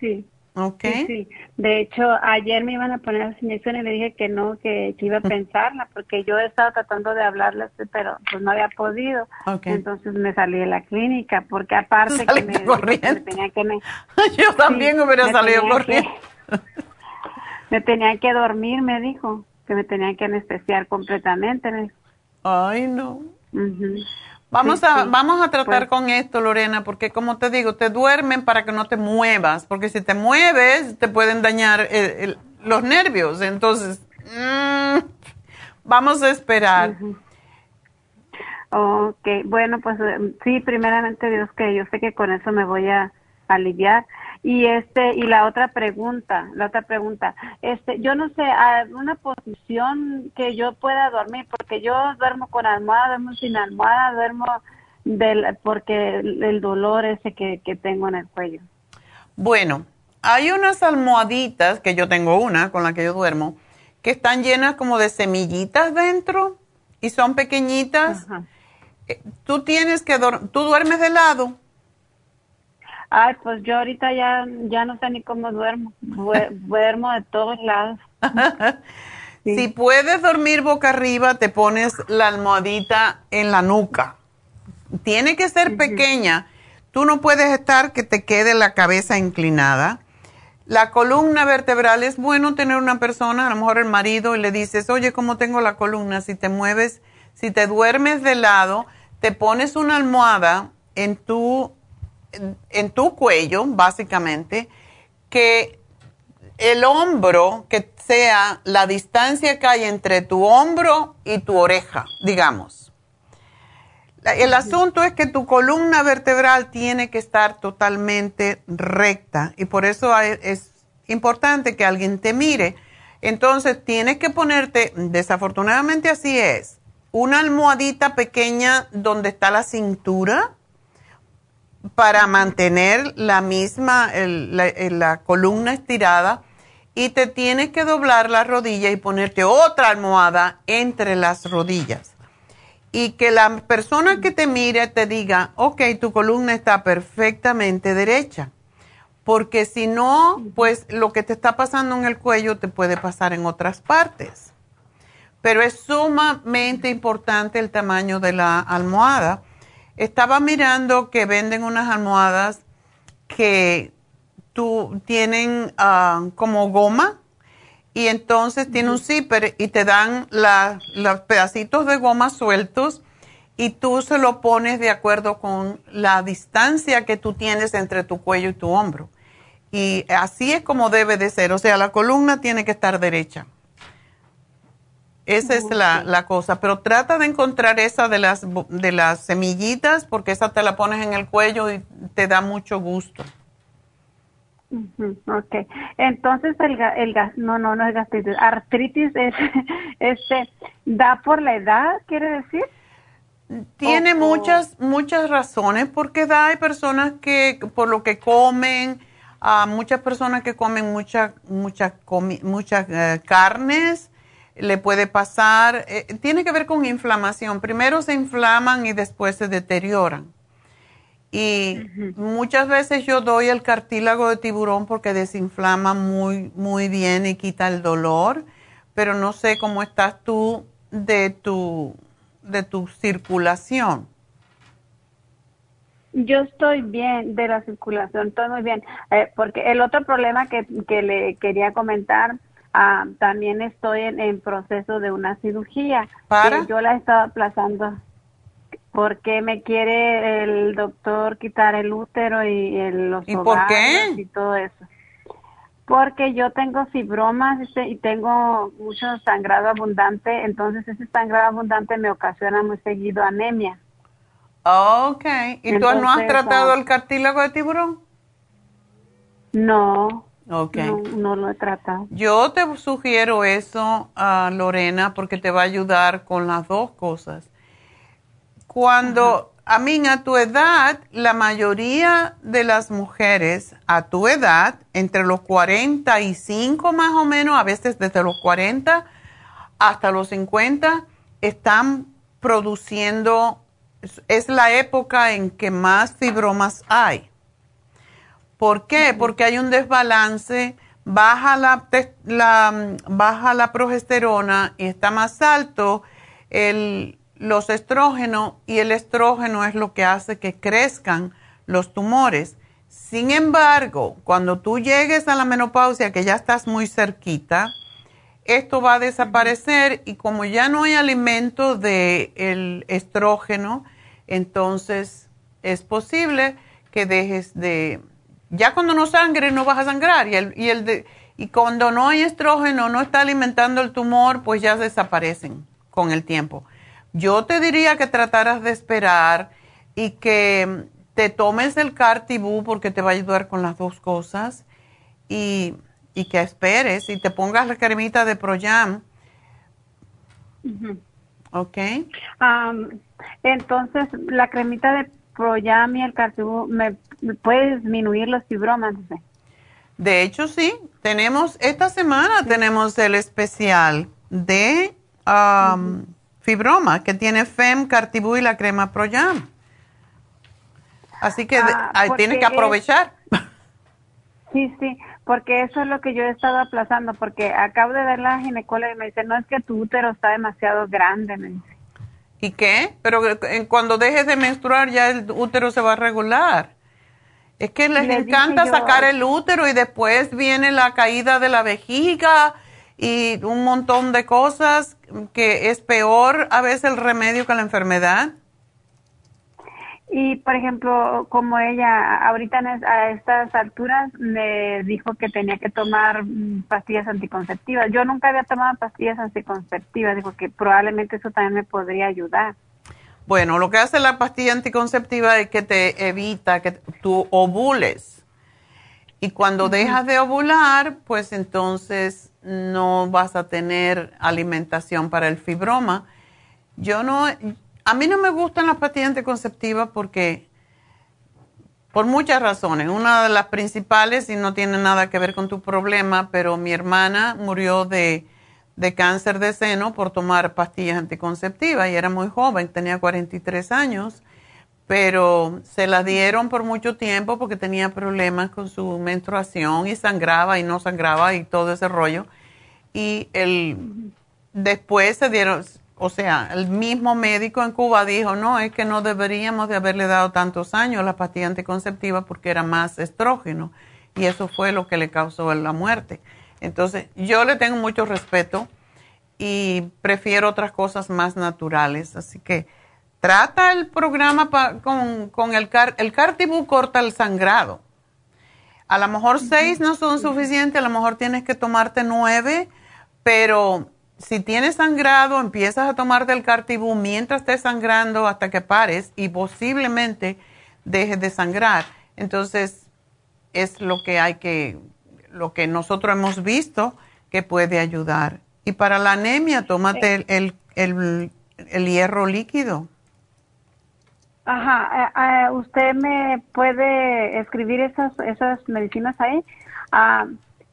Sí. Okay. Sí, De hecho, ayer me iban a poner las inyecciones y le dije que no, que, iba a pensarla, porque yo he estado tratando de hablarles, pero pues no había podido. Entonces me salí de la clínica, porque aparte que me, tenía que... (laughs) yo también hubiera salido corriendo. (laughs) me tenía que dormir, me dijo, que me tenía que anestesiar completamente. Ay, no. Vamos, a, vamos a tratar pues con esto, Lorena, porque como te digo, te duermen para que no te muevas, porque si te mueves te pueden dañar los nervios. Entonces, mm, vamos a esperar. Ok, bueno, pues eh, sí, primeramente Dios que yo sé que con eso me voy a aliviar. Y este y la otra pregunta, la otra pregunta, este, yo no sé, una posición que yo pueda dormir, porque yo duermo con almohada, duermo sin almohada, duermo del, porque el, dolor ese que, que tengo en el cuello. Bueno, hay unas almohaditas, que yo tengo una con la que yo duermo, que están llenas como de semillitas dentro y son pequeñitas. Eh, tú tienes que, ¿tú duermes de lado? Ay, pues yo ahorita ya, ya no sé ni cómo duermo. (laughs) duermo de todos lados. (laughs) Si puedes dormir boca arriba, te pones la almohadita en la nuca. Tiene que ser pequeña. Tú no puedes estar que te quede la cabeza inclinada. La columna vertebral es bueno tener una persona, a lo mejor el marido, y le dices, oye, ¿cómo tengo la columna? Si te mueves, si te duermes de lado, te pones una almohada en tu en tu cuello, básicamente, que el hombro, que sea la distancia que hay entre tu hombro y tu oreja, digamos. El asunto es que tu columna vertebral tiene que estar totalmente recta y por eso es importante que alguien te mire. Entonces tienes que ponerte, desafortunadamente así es, una almohadita pequeña donde está la cintura para mantener la misma, la, columna estirada y te tienes que doblar la rodilla y ponerte otra almohada entre las rodillas. Y que la persona que te mire te diga, ok, tu columna está perfectamente derecha. Porque si no, pues lo que te está pasando en el cuello te puede pasar en otras partes. Pero es sumamente importante el tamaño de la almohada estaba mirando que venden unas almohadas que tú tienen ah, como goma y entonces tiene un zipper y te dan los pedacitos de goma sueltos y tú se lo pones de acuerdo con la distancia que tú tienes entre tu cuello y tu hombro. Y así es como debe de ser, o sea, la columna tiene que estar derecha. Esa es la, la, cosa, pero trata de encontrar esa de las, de las semillitas porque esa te la pones en el cuello y te da mucho gusto. Ok, entonces el, el gas, no, no, no es gastritis, artritis es, (laughs) este, da por la edad, quiere decir? Tiene muchas, muchas razones porque da, hay personas que por lo que comen, a muchas personas que comen muchas muchas muchas eh, carnes, le puede pasar, eh, tiene que ver con inflamación. Primero se inflaman y después se deterioran. Y muchas veces yo doy el cartílago de tiburón porque desinflama muy, muy bien y quita el dolor, pero no sé cómo estás tú de tu, de tu circulación. Yo estoy bien de la circulación, estoy muy bien, eh, porque el otro problema que, que le quería comentar Ah, también estoy en, proceso de una cirugía. ¿Para? yo la he estado aplazando porque me quiere el doctor quitar el útero y el, los ¿Y por qué? y todo eso. Porque yo tengo fibromas este, y tengo mucho sangrado abundante, entonces ese sangrado abundante me ocasiona muy seguido anemia. Ok, ¿y tú no has tratado ah, el cartílago de tiburón? No. Ok. No, lo he tratado. Yo te sugiero eso, a Lorena, porque te va a ayudar con las dos cosas. Cuando, a mí, a tu edad, la mayoría de las mujeres a tu edad, entre los 45 más o menos, a veces desde los 40 hasta los 50, están produciendo, es la época en que más fibromas hay. ¿Por qué? Porque hay un desbalance, baja la, baja la progesterona y está más alto el, los estrógenos y el estrógeno es lo que hace que crezcan los tumores. Sin embargo, cuando tú llegues a la menopausia, que ya estás muy cerquita, esto va a desaparecer y como ya no hay alimento del estrógeno, entonces es posible que dejes de, ya cuando no sangre no vas a sangrar y, el, y, el de, y cuando no hay estrógeno, no está alimentando el tumor, pues ya desaparecen. con el tiempo. Yo te diría que trataras de esperar y que te tomes el Cartibú porque te va a ayudar con las dos cosas y, que esperes y te pongas la cremita de Proyam. ¿Ok? entonces, la cremita de Proyam y el Cartibú, ¿me, puede disminuir los fibromas? De hecho, sí. Tenemos, esta semana tenemos el especial de fibroma que tiene FEM, Cartibú y la crema Proyam. Así que ah, tienes que aprovechar. (laughs) sí, sí, porque eso es lo que yo he estado aplazando, porque acabo de ver la ginecóloga y me dice, no es que tu útero está demasiado grande, me dice. ¿Y qué? Pero cuando dejes de menstruar ya el útero se va a regular. Es que les encanta sacar el útero y después viene la caída de la vejiga y un montón de cosas que es peor a veces el remedio que la enfermedad. Y, por ejemplo, como ella ahorita a estas alturas me dijo que tenía que tomar mm, pastillas anticonceptivas. Yo nunca había tomado pastillas anticonceptivas. Dijo que probablemente eso también me podría ayudar. Bueno, lo que hace la pastilla anticonceptiva es que te evita que tú ovules. Y cuando dejas de ovular, pues entonces no vas a tener alimentación para el fibroma. Yo no, a mí no me gustan las pastillas anticonceptivas porque, por muchas razones. Una de las principales, y no tiene nada que ver con tu problema, pero mi hermana murió de, cáncer de seno por tomar pastillas anticonceptivas y era muy joven, tenía 43 años, pero se la dieron por mucho tiempo porque tenía problemas con su menstruación y sangraba y no sangraba y todo ese rollo. Y el, después se dieron, o sea, el mismo médico en Cuba dijo, no, es que no deberíamos de haberle dado tantos años la pastilla anticonceptiva porque era más estrógeno y eso fue lo que le causó la muerte. Entonces, yo le tengo mucho respeto y prefiero otras cosas más naturales. Así que trata el programa con, el, car el Cartibú corta el sangrado. A lo mejor seis no son suficientes, a lo mejor tienes que tomarte nueve, pero si tienes sangrado, empiezas a tomarte el cartibú mientras estés sangrando hasta que pares y posiblemente dejes de sangrar. Entonces, es lo que hay que, lo que nosotros hemos visto que puede ayudar. Y para la anemia, tómate el, el, el, hierro líquido. Ajá, eh, eh, ¿usted me puede escribir esas, esas medicinas ahí? Ah,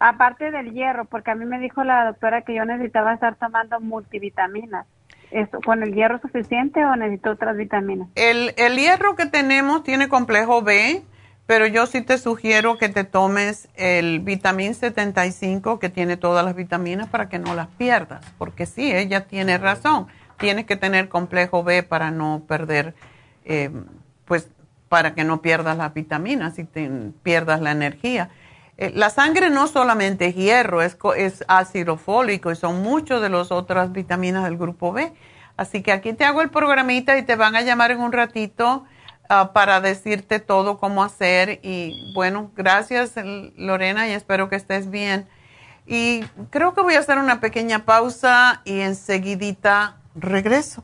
Aparte del hierro, porque a mí me dijo la doctora que yo necesitaba estar tomando multivitaminas. ¿Esto, ¿Con el hierro suficiente o necesito otras vitaminas? El, el hierro que tenemos tiene complejo B, pero yo sí te sugiero que te tomes el vitamín 75 que tiene todas las vitaminas para que no las pierdas, porque sí, ella tiene razón. Tienes que tener complejo B para no perder, eh, pues para que no pierdas las vitaminas y te pierdas la energía. Eh, la sangre no solamente es hierro, es, es ácido fólico y son muchas de las otras vitaminas del grupo B. Así que aquí te hago el programita y te van a llamar en un ratito ah, para decirte todo cómo hacer. Y bueno, gracias Lorena y espero que estés bien. Y creo que voy a hacer una pequeña pausa y enseguidita regreso.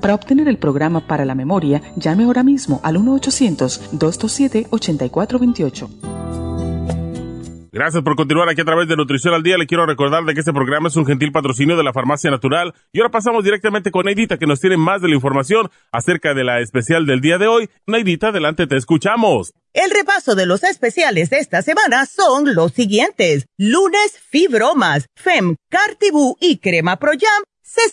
para obtener el programa para la memoria, llame ahora mismo al 1-800-227-8428. Gracias por continuar aquí a través de Nutrición al Día. Le quiero recordar de que este programa es un gentil patrocinio de la Farmacia Natural. Y ahora pasamos directamente con Neidita, que nos tiene más de la información acerca de la especial del día de hoy. Neidita, adelante, te escuchamos. El repaso de los especiales de esta semana son los siguientes. Lunes, Fibromas, Fem, Cartibú y Crema Pro Jam,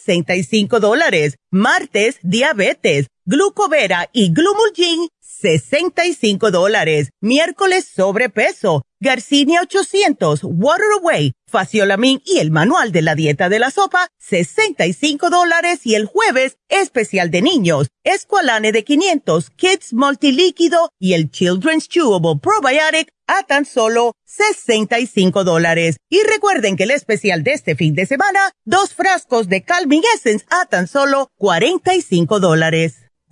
65 dólares. Martes, Diabetes, Glucovera y Glumulgin, 65 dólares. Miércoles sobrepeso, Garcinia 800, Water Away, Faciolamin y el manual de la dieta de la sopa, 65 dólares. Y el jueves, especial de niños, Esqualane de 500, Kids Multilíquido y el Children's Chewable Probiotic a tan solo 65 dólares. Y recuerden que el especial de este fin de semana, dos frascos de Calming Essence a tan solo 45 dólares.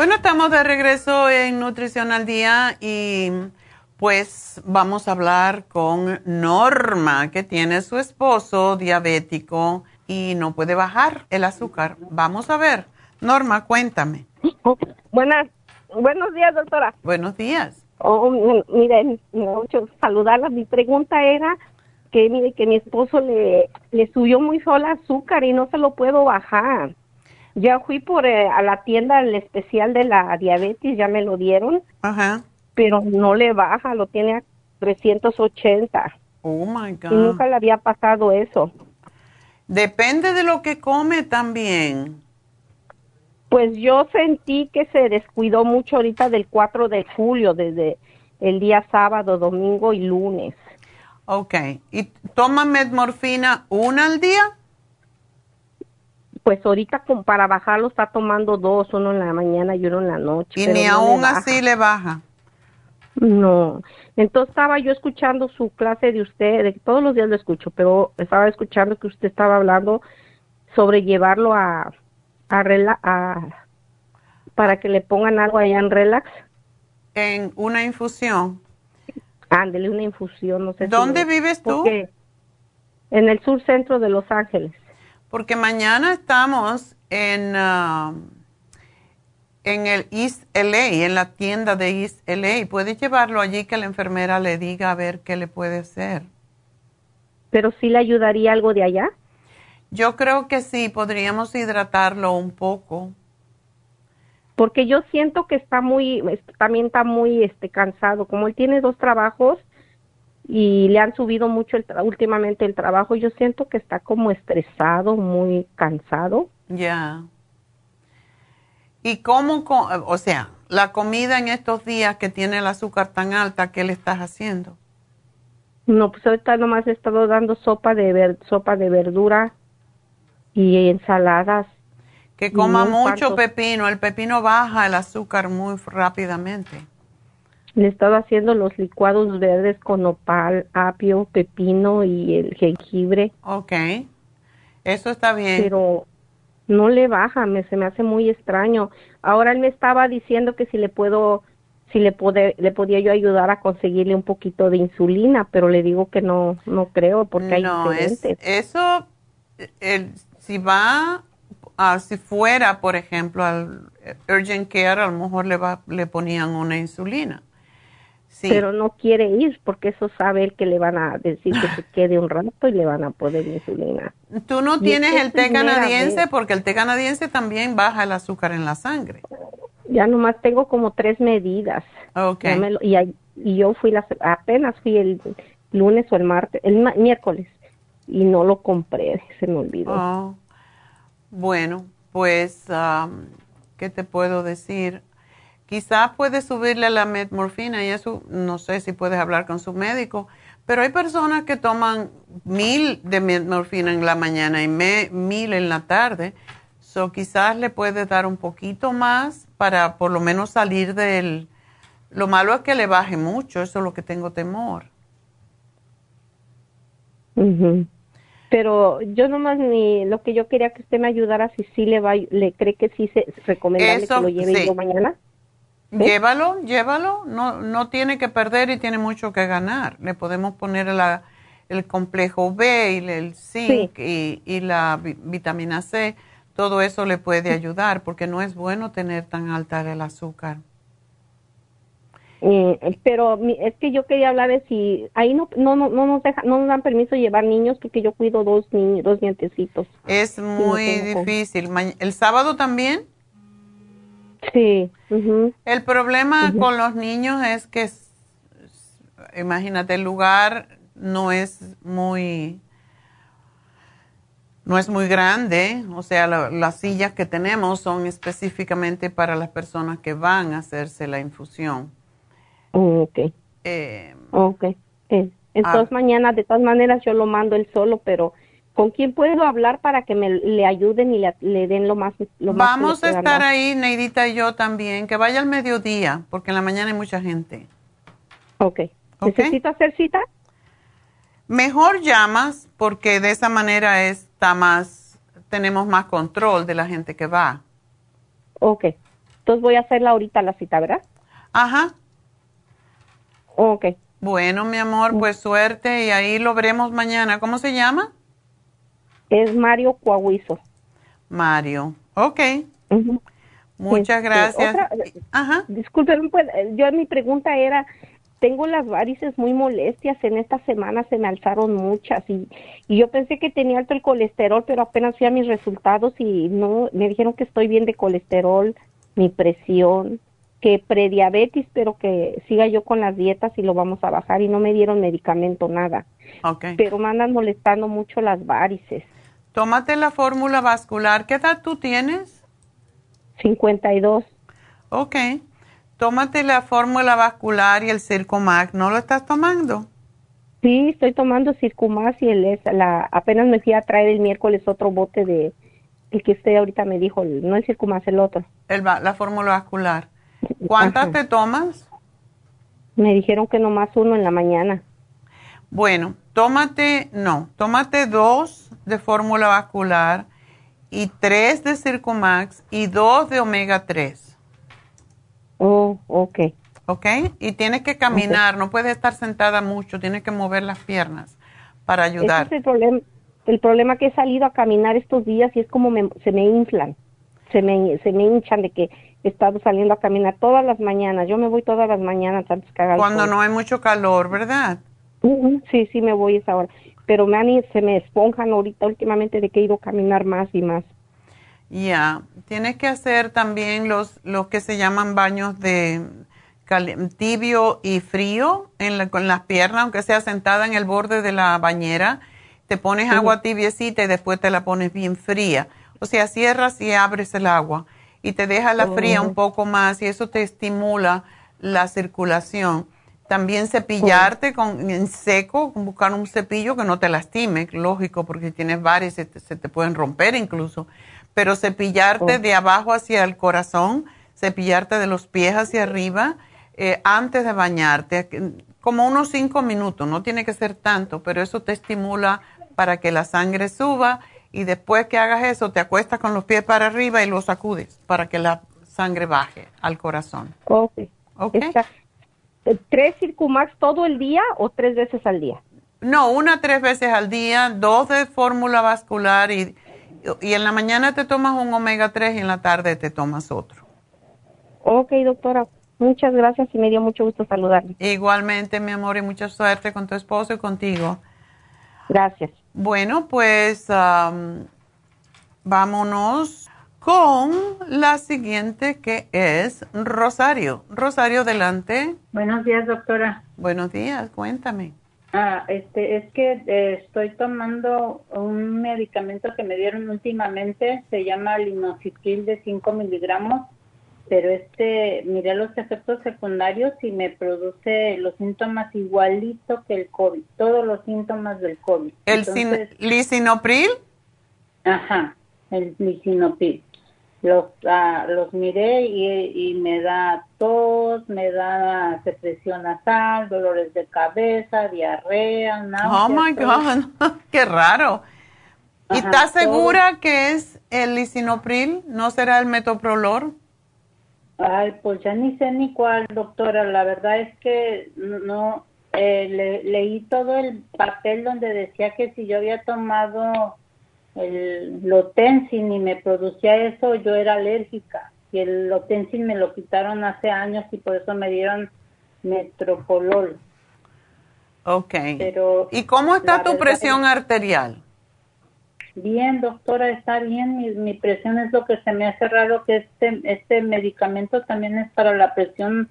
Bueno, estamos de regreso en Nutrición al Día y pues vamos a hablar con Norma, que tiene su esposo diabético y no puede bajar el azúcar. Vamos a ver. Norma, cuéntame. Buenas, buenos días, doctora. Buenos días. Oh, miren, mucho saludarla. Mi pregunta era que mire que mi esposo le, le subió muy sola azúcar y no se lo puedo bajar. Ya fui por eh, a la tienda el especial de la diabetes, ya me lo dieron. Ajá. Pero no le baja, lo tiene a 380. Oh my God. Y nunca le había pasado eso. Depende de lo que come también. Pues yo sentí que se descuidó mucho ahorita del 4 de julio, desde el día sábado, domingo y lunes. Ok. ¿Y toma metmorfina una al día? Pues ahorita para bajarlo está tomando dos, uno en la mañana y uno en la noche. Y ni aún así le baja. No, entonces estaba yo escuchando su clase de usted, de, todos los días lo escucho, pero estaba escuchando que usted estaba hablando sobre llevarlo a, a, a para que le pongan algo allá en relax. En una infusión. Ándele, una infusión, no sé. ¿Dónde vives tú? En el sur centro de Los Ángeles. Porque mañana estamos en, uh, en el East LA, en la tienda de East LA. Puedes llevarlo allí que la enfermera le diga a ver qué le puede hacer. ¿Pero sí le ayudaría algo de allá? Yo creo que sí, podríamos hidratarlo un poco. Porque yo siento que está muy, también está muy este, cansado. Como él tiene dos trabajos, y le han subido mucho el últimamente el trabajo. Yo siento que está como estresado, muy cansado. Ya. ¿Y cómo, o sea, la comida en estos días que tiene el azúcar tan alta, qué le estás haciendo? No, pues ahorita nomás he estado dando sopa de ver, sopa de verdura y ensaladas. Que coma mucho pepino, el pepino baja el azúcar muy rápidamente. Le he estado haciendo los licuados verdes con opal, apio, pepino y el jengibre. Ok, eso está bien. Pero no le baja, me, se me hace muy extraño. Ahora él me estaba diciendo que si le puedo, si le, puede, le podía yo ayudar a conseguirle un poquito de insulina, pero le digo que no, no creo porque hay no, es, eso, el, si va, si fuera, por ejemplo, al Urgent Care, a lo mejor le, va, le ponían una insulina pero no quiere ir porque eso sabe él que le van a decir que se (laughs) quede un rato y le van a poner insulina. ¿Tú no tienes el té canadiense? Porque el té canadiense también baja el azúcar en la sangre. Ya nomás tengo como tres medidas. Okay. y, y, yo fui, la, apenas fui el lunes o el martes, el miércoles, y no lo compré, se me olvidó. Oh. Bueno, pues, ¿qué te puedo decir? Quizás puedes subirle la metmorfina y eso no sé si puedes hablar con su médico, pero hay personas que toman mil de metmorfina en la mañana y mil en la tarde. So quizás le puedes dar un poquito más para por lo menos salir del... Lo malo es que le baje mucho, eso es lo que tengo temor. Pero yo nomás ni lo que yo quería que usted me ayudara si sí le va, le cree que sí se recomendable que lo lleve yo mañana. Llévalo, llévalo, no, no tiene que perder y tiene mucho que ganar. Le podemos poner la, el complejo B y el zinc y, y, la vitamina C, todo eso le puede ayudar porque no es bueno tener tan alta el azúcar. Eh, pero es que yo quería hablar de si ahí no no no no nos deja, no nos dan permiso llevar niños porque yo cuido dos niños dos nietecitos. Es muy difícil. El sábado también sí el problema con los niños es que imagínate el lugar no es muy no es muy grande, o sea, las sillas que tenemos son específicamente para las personas que van a hacerse la infusión. Oh, ok. Eh, ok. Eh, entonces ah. mañana, de todas maneras, yo lo mando él solo, pero ¿con quién puedo hablar para que me le ayuden y le, den lo más? Lo Vamos a estar ahí, Neidita y yo también, que vaya al mediodía, porque en la mañana hay mucha gente. Ok. ¿Necesito hacer cita? Mejor llamas, porque de esa manera está más, tenemos más control de la gente que va. Ok. Entonces voy a hacerla ahorita la cita, ¿verdad? Ajá. Ok. Bueno, mi amor, pues suerte y ahí lo veremos mañana. ¿Cómo se llama? Es Mario Coahuizo. Mario, ok. Muchas este, gracias. Ajá. Disculpen, pues, yo mi pregunta era, tengo las varices muy molestias, en esta semana se me alzaron muchas y, y yo pensé que tenía alto el colesterol, pero apenas fui a mis resultados y no, me dijeron que estoy bien de colesterol, mi presión, que prediabetes, pero que siga yo con las dietas y lo vamos a bajar y no me dieron medicamento, nada. Okay. Pero me andan molestando mucho las varices. Tómate la fórmula vascular. ¿Qué edad tú tienes? 52. Ok. Tómate la fórmula vascular y el Circumax. ¿No lo estás tomando? Sí, estoy tomando Circumax y el la apenas me fui a traer el miércoles otro bote de el que usted ahorita me dijo, no el Circumax, el otro. El, la fórmula vascular. ¿Cuántas te tomas? Me dijeron que nomás uno en la mañana. Bueno, tómate, no, tómate dos de fórmula vascular y tres de Circumax y dos de omega 3. Oh, ok. Ok, y tienes que caminar, no puedes estar sentada mucho, tienes que mover las piernas para ayudar. Es el problema, el problema que he salido a caminar estos días y es como se me inflan, se me, se me hinchan de que he estado saliendo a caminar todas las mañanas. Yo me voy todas las mañanas antes que haga Cuando no hay mucho calor, ¿verdad? Sí, sí me voy esa hora. Pero me se me esponjan ahorita últimamente de que he ido a caminar más y más. Ya, tienes que hacer también los, los que se llaman baños de tibio y frío en con las piernas, aunque sea sentada en el borde de la bañera. Te pones agua tibiecita y después te la pones bien fría. O sea, cierras y abres el agua y te deja la fría un oh. poco más y eso te estimula la circulación. También cepillarte con, en seco, buscar un cepillo que no te lastime, lógico, porque si tienes varios se te, pueden romper incluso. Pero cepillarte oh. de abajo hacia el corazón, cepillarte de los pies hacia arriba eh, antes de bañarte, como unos cinco minutos, no tiene que ser tanto, pero eso te estimula para que la sangre suba y después que hagas eso te acuestas con los pies para arriba y los sacudes para que la sangre baje al corazón. Ok. okay. ¿Tres Circumax todo el día o tres veces al día? No, una tres veces al día, dos de fórmula vascular y, y en la mañana te tomas un omega 3 y en la tarde te tomas otro. Ok, doctora. Muchas gracias y me dio mucho gusto saludarle. Igualmente, mi amor, y mucha suerte con tu esposo y contigo. Gracias. Bueno, pues vámonos con la siguiente que es Rosario. Rosario, adelante. Buenos días, doctora. Buenos días, cuéntame. Ah, este, es que eh, estoy tomando un medicamento que me dieron últimamente, se llama linocitril de 5 miligramos pero este, miré los efectos secundarios y me produce los síntomas igualito que el COVID, todos los síntomas del COVID. ¿El lisinopril? Ajá, el lisinopril. Los, ah, los miré y, me da tos, me da secreción nasal, dolores de cabeza, diarrea, náuseas. Oh my God, (laughs) qué raro. ¿Y estás segura que es el lisinopril? ¿No será el metoprolol? Ay, pues ya ni sé ni cuál, doctora. La verdad es que no eh, leí todo el papel donde decía que si yo había tomado el Lotensin y me producía eso, yo era alérgica. Y el Lotensin me lo quitaron hace años y por eso me dieron Metropolol. Ok. Pero ¿Y cómo está tu presión arterial? Bien, doctora, está bien. Mi, presión es lo que se me hace raro que este, este medicamento también es para la presión.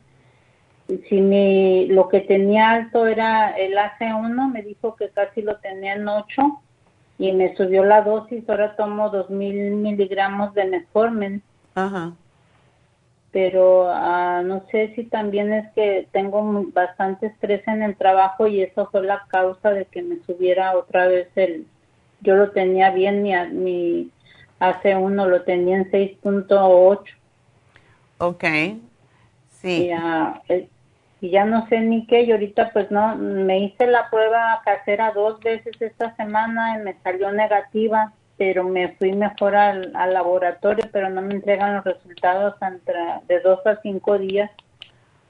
Si mi, lo que tenía alto era el AC1, me dijo que casi lo tenía en 8 y me subió la dosis. Ahora tomo 2000 miligramos de Metformin. Ajá. Pero ah, no sé si también es que tengo bastante estrés en el trabajo y eso fue la causa de que me subiera otra vez el, yo lo tenía bien, mi, mi hace uno lo tenía en 6.8. Ok, sí. Y, ah, y, ya no sé ni qué, y ahorita pues no, me hice la prueba casera dos veces esta semana y me salió negativa, pero me fui mejor al, al laboratorio, pero no me entregan los resultados entre de dos a cinco días.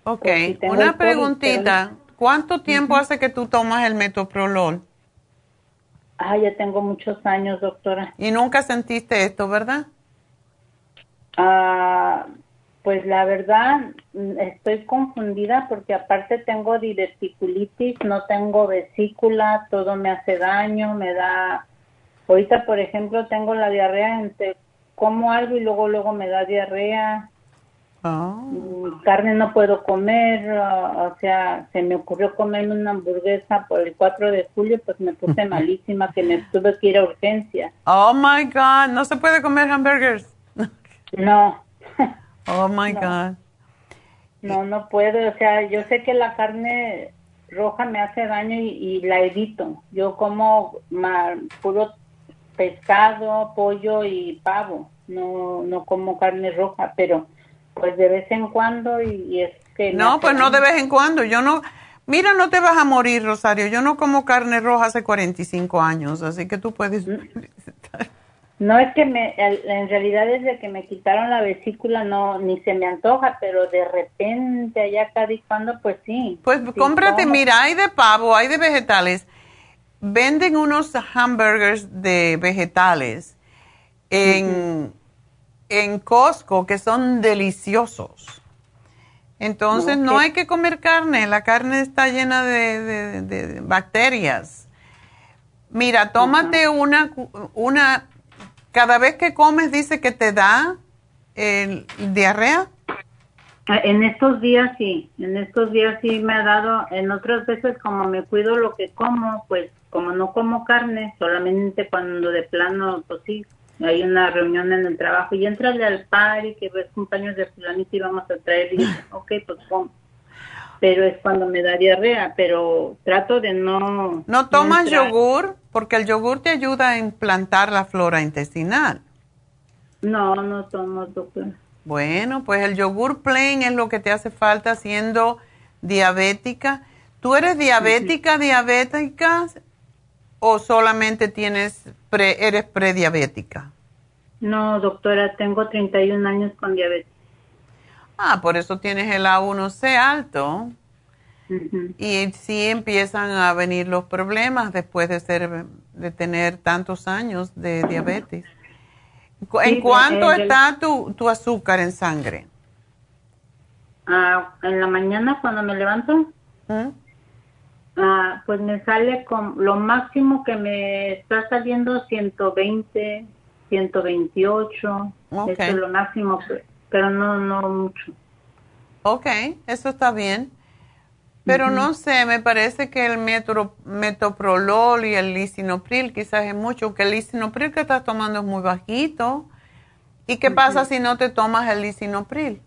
Ok, una preguntita, ¿cuánto tiempo hace que tú tomas el metoprolol? Ah, ya tengo muchos años, doctora. ¿Y nunca sentiste esto, verdad? Ah, pues la verdad, mm, estoy confundida porque aparte tengo diverticulitis, no tengo vesícula, todo me hace daño, me da... Ahorita, por ejemplo, tengo la diarrea entre como algo y luego luego me da diarrea. Oh. Carne no puedo comer, o sea, se me ocurrió comerme una hamburguesa por el 4 de julio, pues me puse (laughs) malísima que me tuve que ir a urgencia. Oh my God, no se puede comer hamburgers. (laughs) No. Oh my God. No, no puedo, o sea, yo sé que la carne roja me hace daño y, la evito. Yo como puro pescado, pollo y pavo, no, no como carne roja, pero pues de vez en cuando y, es que... No, pues no de vez en cuando, yo no... Mira, no te vas a morir, Rosario. Yo no como carne roja hace 45 años, así que tú puedes... Mm. (laughs) No es que me, en realidad desde que me quitaron la vesícula no, ni se me antoja, pero de repente allá cada y cuando, pues sí. Pues cómprate, mira, hay de pavo, hay de vegetales. Venden unos hamburgers de vegetales en, en Costco que son deliciosos. Entonces no hay que comer carne, la carne está llena de, bacterias. Mira, tómate una, una, cada vez que comes dice que te da el, diarrea. Ah, en estos días sí, en estos días sí me ha dado, en otras veces como me cuido lo que como, pues como no como carne, solamente cuando de plano, pues sí, hay una reunión en el trabajo y entrale al par y que ves compañeros de fulanito y vamos a traer y dice, (laughs) ok, pues pon. Pero es cuando me da diarrea, pero trato de no... ¿No tomas yogur? Porque el yogur te ayuda a implantar la flora intestinal. No, no tomo, doctor. Bueno, pues el yogur plain es lo que te hace falta siendo diabética. ¿Tú eres diabética, diabética o solamente tienes pre, eres prediabética? No, doctora, tengo 31 años con diabetes. Ah, por eso tienes el A1C alto. Y sí empiezan a venir los problemas después de ser de tener tantos años de diabetes. ¿En cuánto está tu, tu azúcar en sangre? Ah, en la mañana cuando me levanto. ¿Mm? Ah, pues me sale con lo máximo que me está saliendo 120, 128. Okay. Eso es lo máximo, pero no, no mucho. Ok, eso está bien. Pero no sé, me parece que el metro, metoprolol y el lisinopril quizás es mucho, que el lisinopril que estás tomando es muy bajito. ¿Y qué pasa si no te tomas el lisinopril?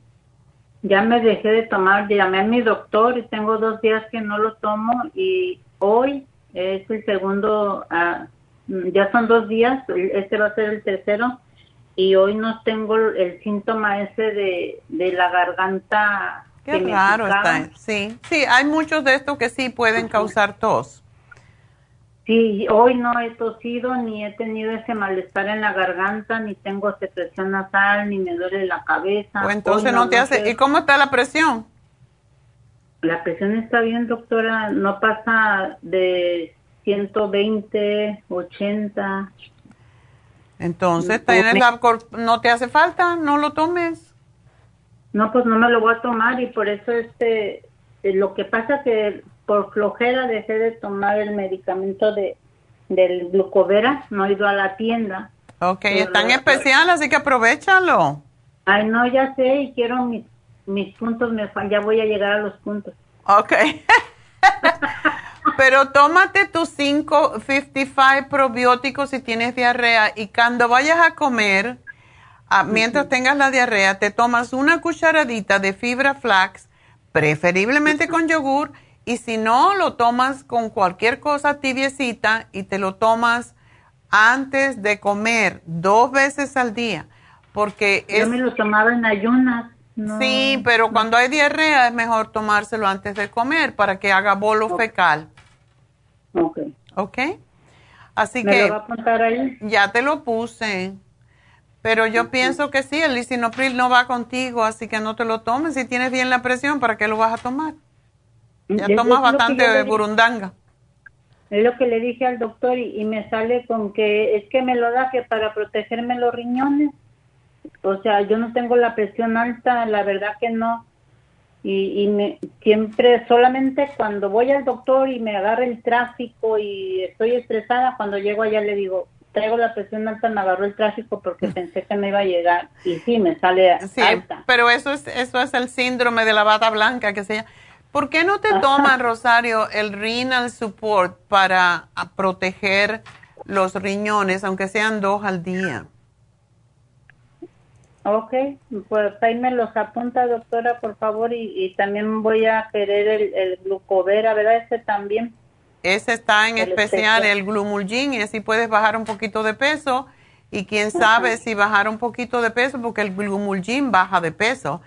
ya me dejé de tomar, llamé a mi doctor y tengo dos días que no lo tomo y hoy es el segundo, ah, ya son dos días, este va a ser el tercero y hoy no tengo el síntoma ese de, de la garganta. Qué raro está. Sí, sí, hay muchos de estos que sí pueden causar tos. Sí, hoy no he tosido ni he tenido ese malestar en la garganta, ni tengo secreción nasal, ni me duele la cabeza. O entonces no, te hace. ¿Y cómo está la presión? La presión está bien, doctora. No pasa de 120, 80. Entonces, ¿tienes la, ¿no te hace falta? ¿No lo tomes? No, pues no me lo voy a tomar y por eso este, eh, lo que pasa que por flojera dejé de tomar el medicamento de del glucovera, no he ido a la tienda. Ok, es tan especial, así que aprovechalo. Ay, no, ya sé, y quiero mis, mis puntos, me, ya voy a llegar a los puntos. Ok. (laughs) Pero tómate tus 555 probióticos si tienes diarrea y cuando vayas a comer, ah, mientras tengas la diarrea, te tomas una cucharadita de fibra flax, preferiblemente con yogur, y si no, lo tomas con cualquier cosa tibiecita y te lo tomas antes de comer dos veces al día. Porque Yo me lo tomaba en ayunas. sí, pero cuando hay diarrea es mejor tomárselo antes de comer para que haga bolo fecal. Ok. Ok. Así ¿Me que. lo va a ahí? Ya te lo puse. Pero yo pienso que sí, el lisinopril no va contigo, así que no te lo tomes. Si tienes bien la presión, ¿para qué lo vas a tomar? Ya Es- tomas es bastante burundanga. Es lo que le dije al doctor y, y me sale con que es que me lo da que para protegerme los riñones. O sea, yo no tengo la presión alta, la verdad que no. Y, y me, siempre, solamente cuando voy al doctor y me agarra el tráfico y estoy estresada, cuando llego allá le digo, traigo la presión alta, me agarró el tráfico porque pensé que me iba a llegar. Y sí, me sale Sí, alta. pero eso es, eso es el síndrome de la bata blanca que se llama. ¿Por qué no te Ajá. tomas, Rosario, el renal support para a, proteger los riñones, aunque sean dos al día? Ok, pues ahí me los apunta, doctora, por favor, y, y también voy a querer el, el glucovera, ¿verdad? Ese también. Ese está en El especial, especial. el glumulgin, y así puedes bajar un poquito de peso. Y quién sabe si bajar un poquito de peso, porque el glumulgin baja de peso.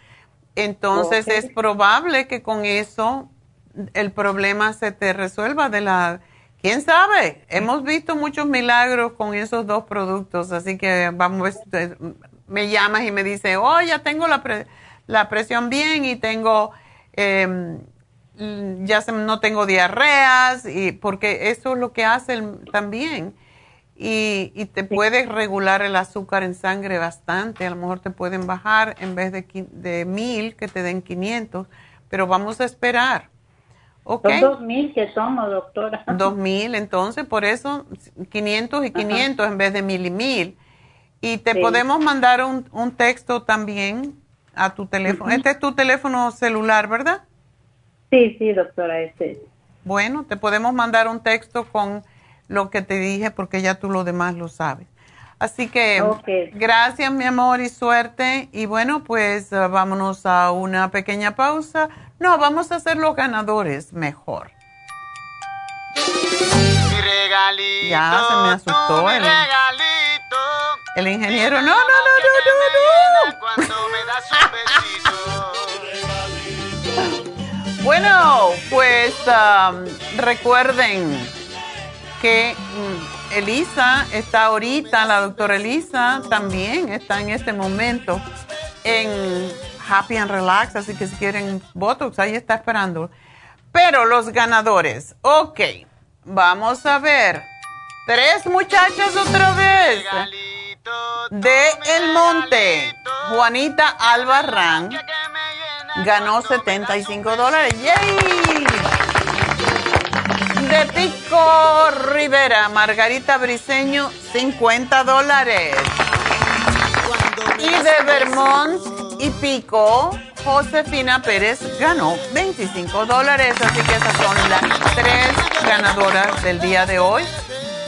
Entonces es probable que con eso el problema se te resuelva de la... ¿Quién sabe? Hemos visto muchos milagros con esos dos productos, así que vamos, eh, me llamas y me dice, oh, ya tengo la, pre- la presión bien y tengo, mm, ya se- no tengo diarreas, y porque eso es lo que hace también. Y, y te puede regular el azúcar en sangre bastante. A lo mejor te pueden bajar en vez de, de mil, que te den 500, pero vamos a esperar. ¿Ok? Son dos mil que tomo, doctora. (laughs) Dos mil, entonces, por eso 500 y 500 en vez de mil y mil. Y te Sí. podemos mandar un, un texto también a tu teléfono. Este es tu teléfono celular, ¿verdad? Sí, sí, doctora, este es. Bueno, te podemos mandar un texto con lo que te dije porque ya tú lo demás lo sabes. Así que gracias mi amor y suerte. Y bueno, pues eh, vámonos a una pequeña pausa. No, vamos a hacer los ganadores mejor. Ya se me asustó el, el ingeniero. No, no, no, no, no, no. Bueno, pues um, recuerden que mm, Elisa está ahorita, la doctora Elisa también está en este momento en Happy and Relax, así que si quieren Botox, ahí está esperando. Pero los ganadores, ok, vamos a ver. Tres muchachas otra vez. De El Monte, Juanita Albarrán ganó 75 dólares. ¡Yay! De Pico Rivera, Margarita Briseño, 50 dólares. Y de Vermont y Pico, Josefina Pérez ganó 25 dólares. Así que esas son las tres ganadoras del día de hoy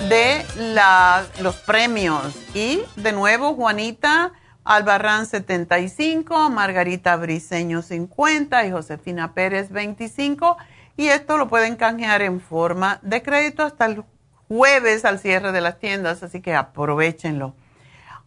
de los premios. Y de nuevo, Juanita Albarrán 75, Margarita Briseño 50 y Josefina Pérez 25. Y esto lo pueden canjear en forma de crédito hasta el jueves al cierre de las tiendas, así que aprovechenlo.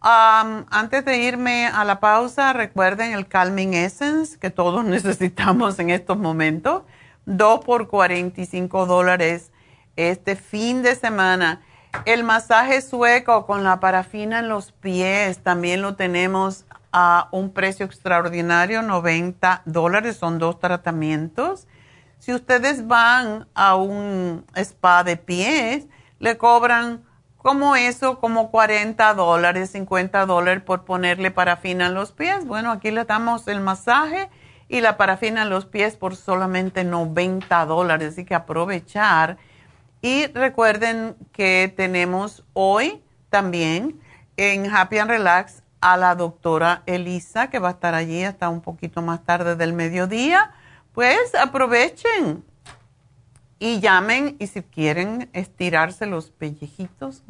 antes de irme a la pausa, recuerden el Calming Essence que todos (laughs) necesitamos en estos momentos. 2 por 45 dólares este fin de semana. El masaje sueco con la parafina en los pies también lo tenemos a un precio extraordinario, 90 dólares, son dos tratamientos. Si ustedes van a un spa de pies, le cobran como eso, como 40 dólares, 50 dólares por ponerle parafina en los pies. Bueno, aquí le damos el masaje y la parafina en los pies por solamente 90 dólares, así que aprovechar y recuerden que tenemos hoy también en Happy and Relax a la doctora Elisa, que va a estar allí hasta un poquito más tarde del mediodía. Pues aprovechen y llamen y si quieren estirarse los pellejitos,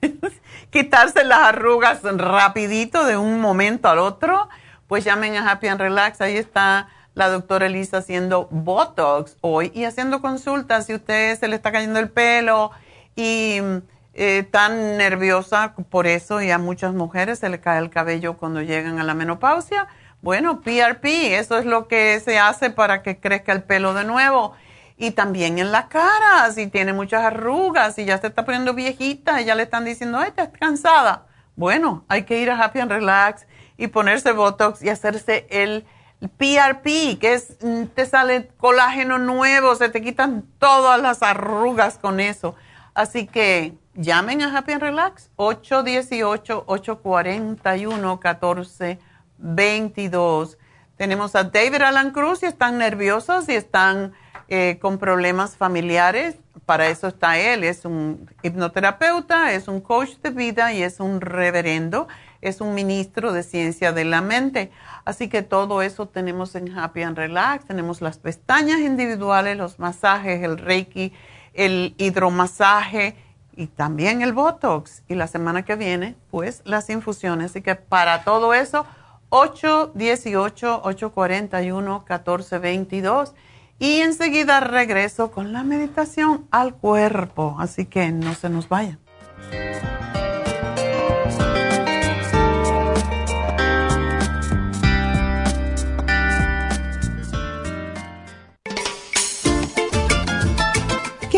(laughs) quitarse las arrugas rapidito de un momento al otro, pues llamen a Happy and Relax. Ahí está la doctora Elisa haciendo Botox hoy y haciendo consultas si usted se le está cayendo el pelo y eh, tan nerviosa por eso y a muchas mujeres se le cae el cabello cuando llegan a la menopausia. Bueno, PRP, eso es lo que se hace para que crezca el pelo de nuevo. Y también en la cara, si tiene muchas arrugas, y ya se está poniendo viejita, y ya le están diciendo, ay, estás cansada. Bueno, hay que ir a Happy and Relax y ponerse Botox y hacerse el PRP, que es, mm, te sale colágeno nuevo, se te quitan todas las arrugas con eso. Así que llamen a Happy and Relax, 818-841-1422. Tenemos a David Alan Cruz y están nerviosos y están eh, con problemas familiares. Para eso está él. Es un hipnoterapeuta, es un coach de vida y es un reverendo es un ministro de ciencia de la mente. Así que todo eso tenemos en Happy and Relax. Tenemos las pestañas individuales, los masajes, el Reiki, el hidromasaje y también el Botox. Y la semana que viene, pues las infusiones. Así que para todo eso, 818-841-1422. Y enseguida regreso con la meditación al cuerpo. Así que no se nos vayan.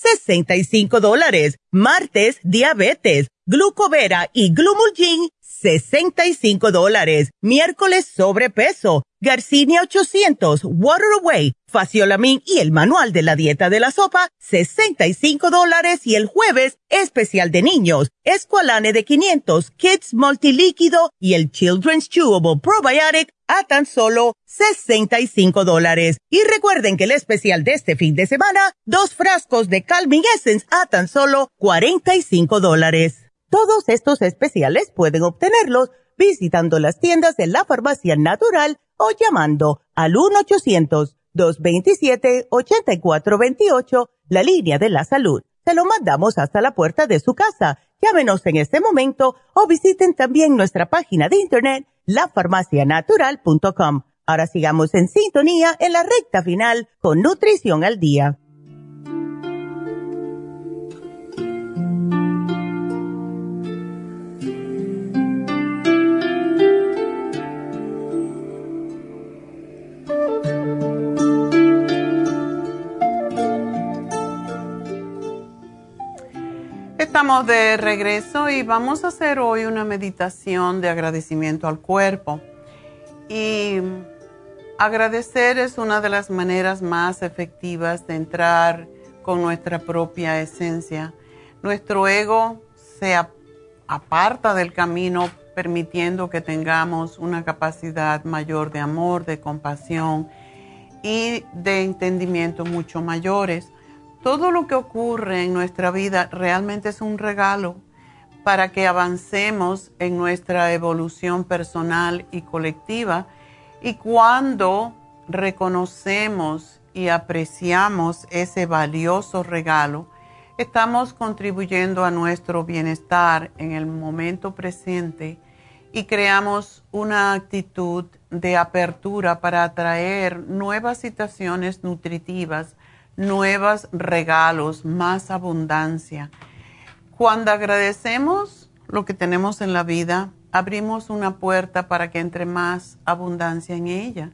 65 dólares. Martes, Diabetes, Glucovera y Glumulgin, 65 dólares. Miércoles sobrepeso. Garcinia 800, Water Away, Faciolamin y el manual de la dieta de la sopa, 65 dólares. Y el jueves, especial de niños, Esqualane de 500, Kids Multilíquido y el Children's Chewable Probiotic a tan solo 65 dólares. Y recuerden que el especial de este fin de semana, dos frascos de Calming Essence a tan solo 45 dólares. Todos estos especiales pueden obtenerlos visitando las tiendas de la farmacia natural o llamando al 1-800-227-8428, la línea de la salud. Se lo mandamos hasta la puerta de su casa. Llámenos en este momento o visiten también nuestra página de internet, lafarmacianatural.com. Ahora sigamos en sintonía en la recta final con Nutrición al Día. Estamos de regreso y vamos a hacer hoy una meditación de agradecimiento al cuerpo. Y agradecer es una de las maneras más efectivas de entrar con nuestra propia esencia. Nuestro ego se aparta del camino permitiendo que tengamos una capacidad mayor de amor, de compasión y de entendimiento mucho mayores todo lo que ocurre en nuestra vida realmente es un regalo para que avancemos en nuestra evolución personal y colectiva. Y cuando reconocemos y apreciamos ese valioso regalo, estamos contribuyendo a nuestro bienestar en el momento presente y creamos una actitud de apertura para atraer nuevas situaciones nutritivas nuevos regalos, más abundancia. Cuando agradecemos lo que tenemos en la vida, abrimos una puerta para que entre más abundancia en ella.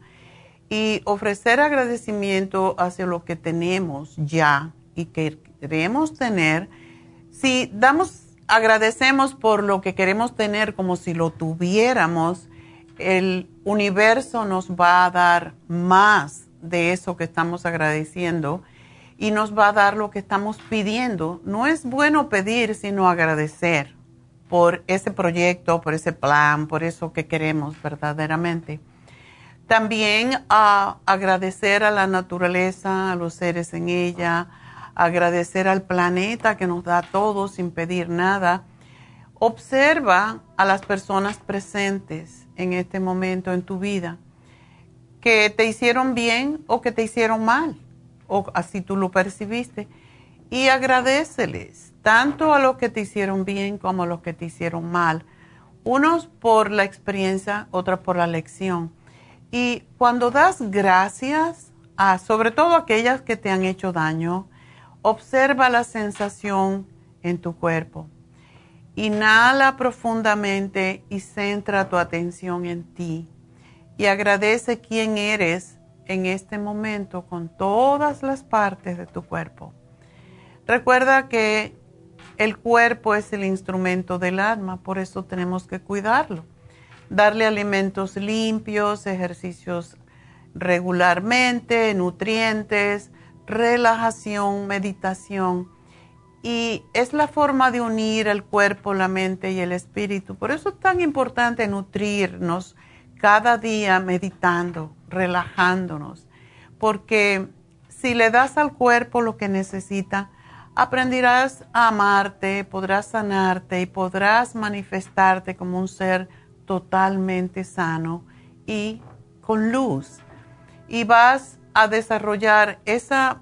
Y ofrecer agradecimiento hacia lo que tenemos ya y que queremos tener, si damos, agradecemos por lo que queremos tener como si lo tuviéramos, el universo nos va a dar más de eso que estamos agradeciendo y nos va a dar lo que estamos pidiendo. No es bueno pedir, sino agradecer por ese proyecto, por ese plan, por eso que queremos verdaderamente. También a agradecer a la naturaleza, a los seres en ella, agradecer al planeta que nos da todo sin pedir nada. Observa a las personas presentes en este momento en tu vida que te hicieron bien o que te hicieron mal así tú lo percibiste, y agradeceles tanto a los que te hicieron bien como a los que te hicieron mal, unos por la experiencia, otros por la lección. Y cuando das gracias, a, sobre todo aquellas que te han hecho daño, observa la sensación en tu cuerpo. Inhala profundamente y centra tu atención en ti. Y agradece quién eres en este momento con todas las partes de tu cuerpo. Recuerda que el cuerpo es el instrumento del alma, por eso tenemos que cuidarlo. Darle alimentos limpios, ejercicios regularmente, nutrientes, relajación, meditación. Y es la forma de unir el cuerpo, la mente y el espíritu. Por eso es tan importante nutrirnos cada día meditando relajándonos, porque si le das al cuerpo lo que necesita, aprenderás a amarte, podrás sanarte y podrás manifestarte como un ser totalmente sano y con luz. Y vas a desarrollar esa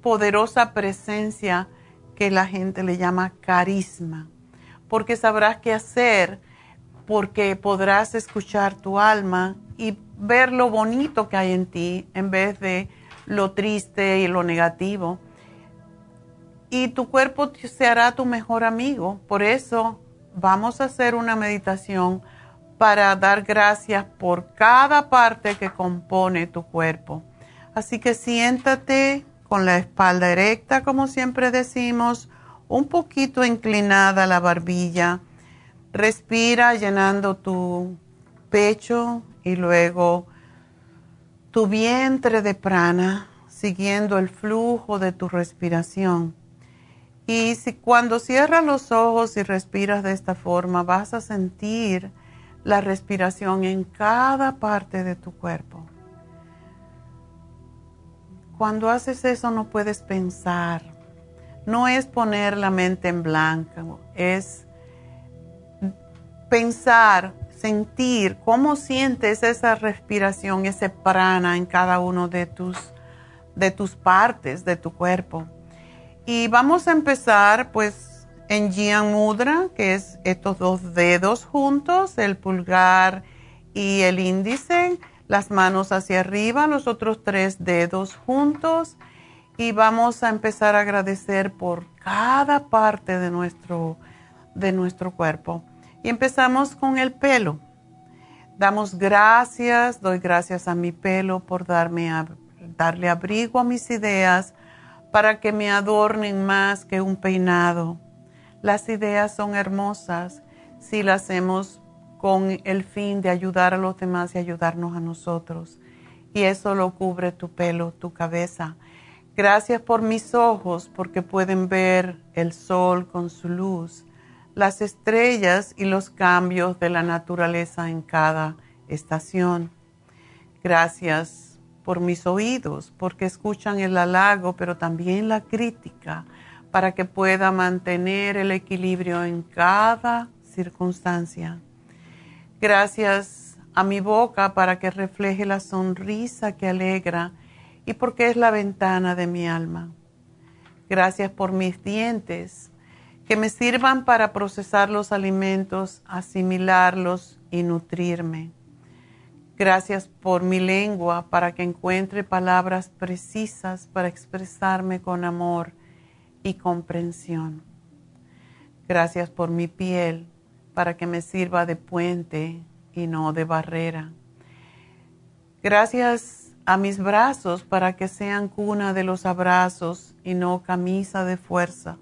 poderosa presencia que la gente le llama carisma, porque sabrás qué hacer, porque podrás escuchar tu alma y ver lo bonito que hay en ti en vez de lo triste y lo negativo. Y tu cuerpo se hará tu mejor amigo. Por eso vamos a hacer una meditación para dar gracias por cada parte que compone tu cuerpo. Así que siéntate con la espalda erecta, como siempre decimos, un poquito inclinada la barbilla. Respira llenando tu pecho y luego tu vientre de prana, siguiendo el flujo de tu respiración. Y si cuando cierras los ojos y respiras de esta forma, vas a sentir la respiración en cada parte de tu cuerpo. Cuando haces eso no puedes pensar. No es poner la mente en blanco, es pensar, sentir cómo sientes esa respiración, ese prana en cada uno de tus, de tus partes de tu cuerpo. Y vamos a empezar pues en Jian Mudra, que es estos dos dedos juntos, el pulgar y el índice, las manos hacia arriba, los otros tres dedos juntos y vamos a empezar a agradecer por cada parte de nuestro, de nuestro cuerpo. Y empezamos con el pelo. Damos gracias, doy gracias a mi pelo por darme darle abrigo a mis ideas para que me adornen más que un peinado. Las ideas son hermosas si las hacemos con el fin de ayudar a los demás y ayudarnos a nosotros. Y eso lo cubre tu pelo, tu cabeza. Gracias por mis ojos porque pueden ver el sol con su luz, las estrellas y los cambios de la naturaleza en cada estación. Gracias por mis oídos porque escuchan el halago pero también la crítica para que pueda mantener el equilibrio en cada circunstancia. Gracias a mi boca para que refleje la sonrisa que alegra y porque es la ventana de mi alma. Gracias por mis dientes, que me sirvan para procesar los alimentos, asimilarlos y nutrirme. Gracias por mi lengua para que encuentre palabras precisas para expresarme con amor y comprensión. Gracias por mi piel para que me sirva de puente y no de barrera. Gracias a mis brazos para que sean cuna de los abrazos y no camisa de fuerza.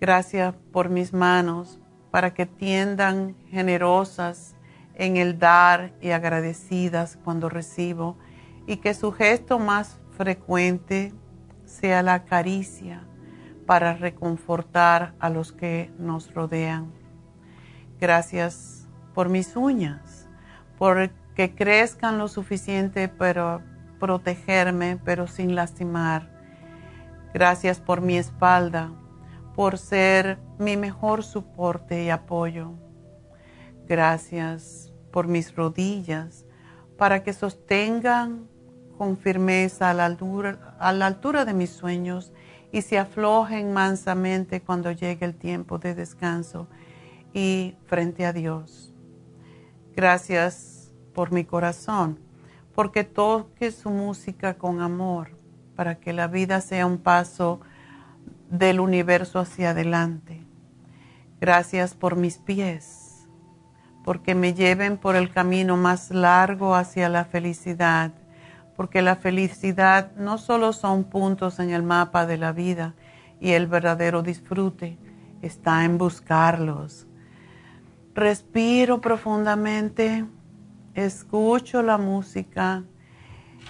Gracias por mis manos para que tiendan generosas en el dar y agradecidas cuando recibo y que su gesto más frecuente sea la caricia para reconfortar a los que nos rodean. Gracias por mis uñas, por que crezcan lo suficiente para protegerme, pero sin lastimar. Gracias por mi espalda, por ser mi mejor soporte y apoyo. Gracias por mis rodillas, para que sostengan con firmeza a la altura, a la altura de mis sueños y se aflojen mansamente cuando llegue el tiempo de descanso y frente a Dios. Gracias por mi corazón, porque toque su música con amor, para que la vida sea un paso del universo hacia adelante. Gracias por mis pies, porque me lleven por el camino más largo hacia la felicidad, porque la felicidad no solo son puntos en el mapa de la vida y el verdadero disfrute está en buscarlos. Respiro profundamente escucho la música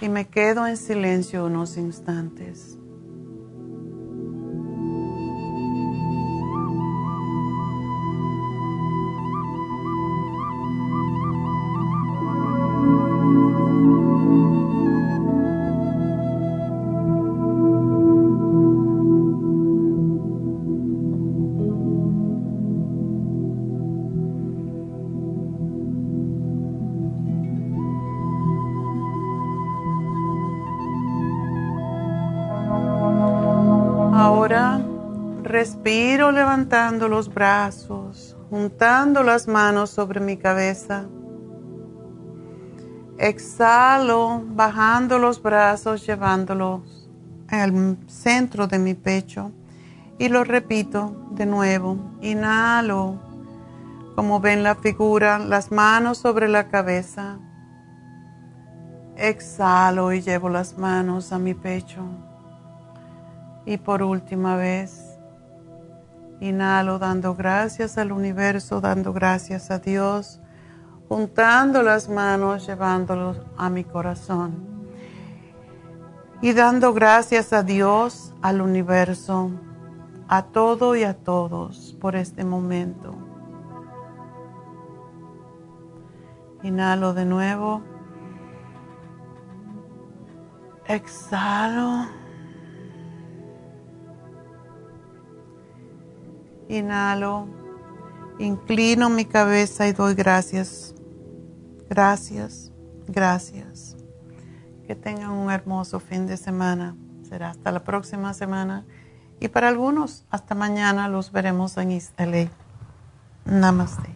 y me quedo en silencio unos instantes. Levantando los brazos, juntando las manos sobre mi cabeza. Exhalo, bajando los brazos, llevándolos al centro de mi pecho. Y lo repito de nuevo. Inhalo, como ven la figura, las manos sobre la cabeza. Exhalo y llevo las manos a mi pecho. Y por última vez, Inhalo dando gracias al universo, dando gracias a Dios, juntando las manos, llevándolos a mi corazón. Y dando gracias a Dios, al universo, a todo y a todos por este momento. Inhalo de nuevo. Exhalo. Inhalo Inclino mi cabeza y doy gracias. Gracias, gracias. Que tengan un hermoso fin de semana. Será hasta la próxima semana. Y para algunos, hasta mañana los veremos en Isla. Namaste.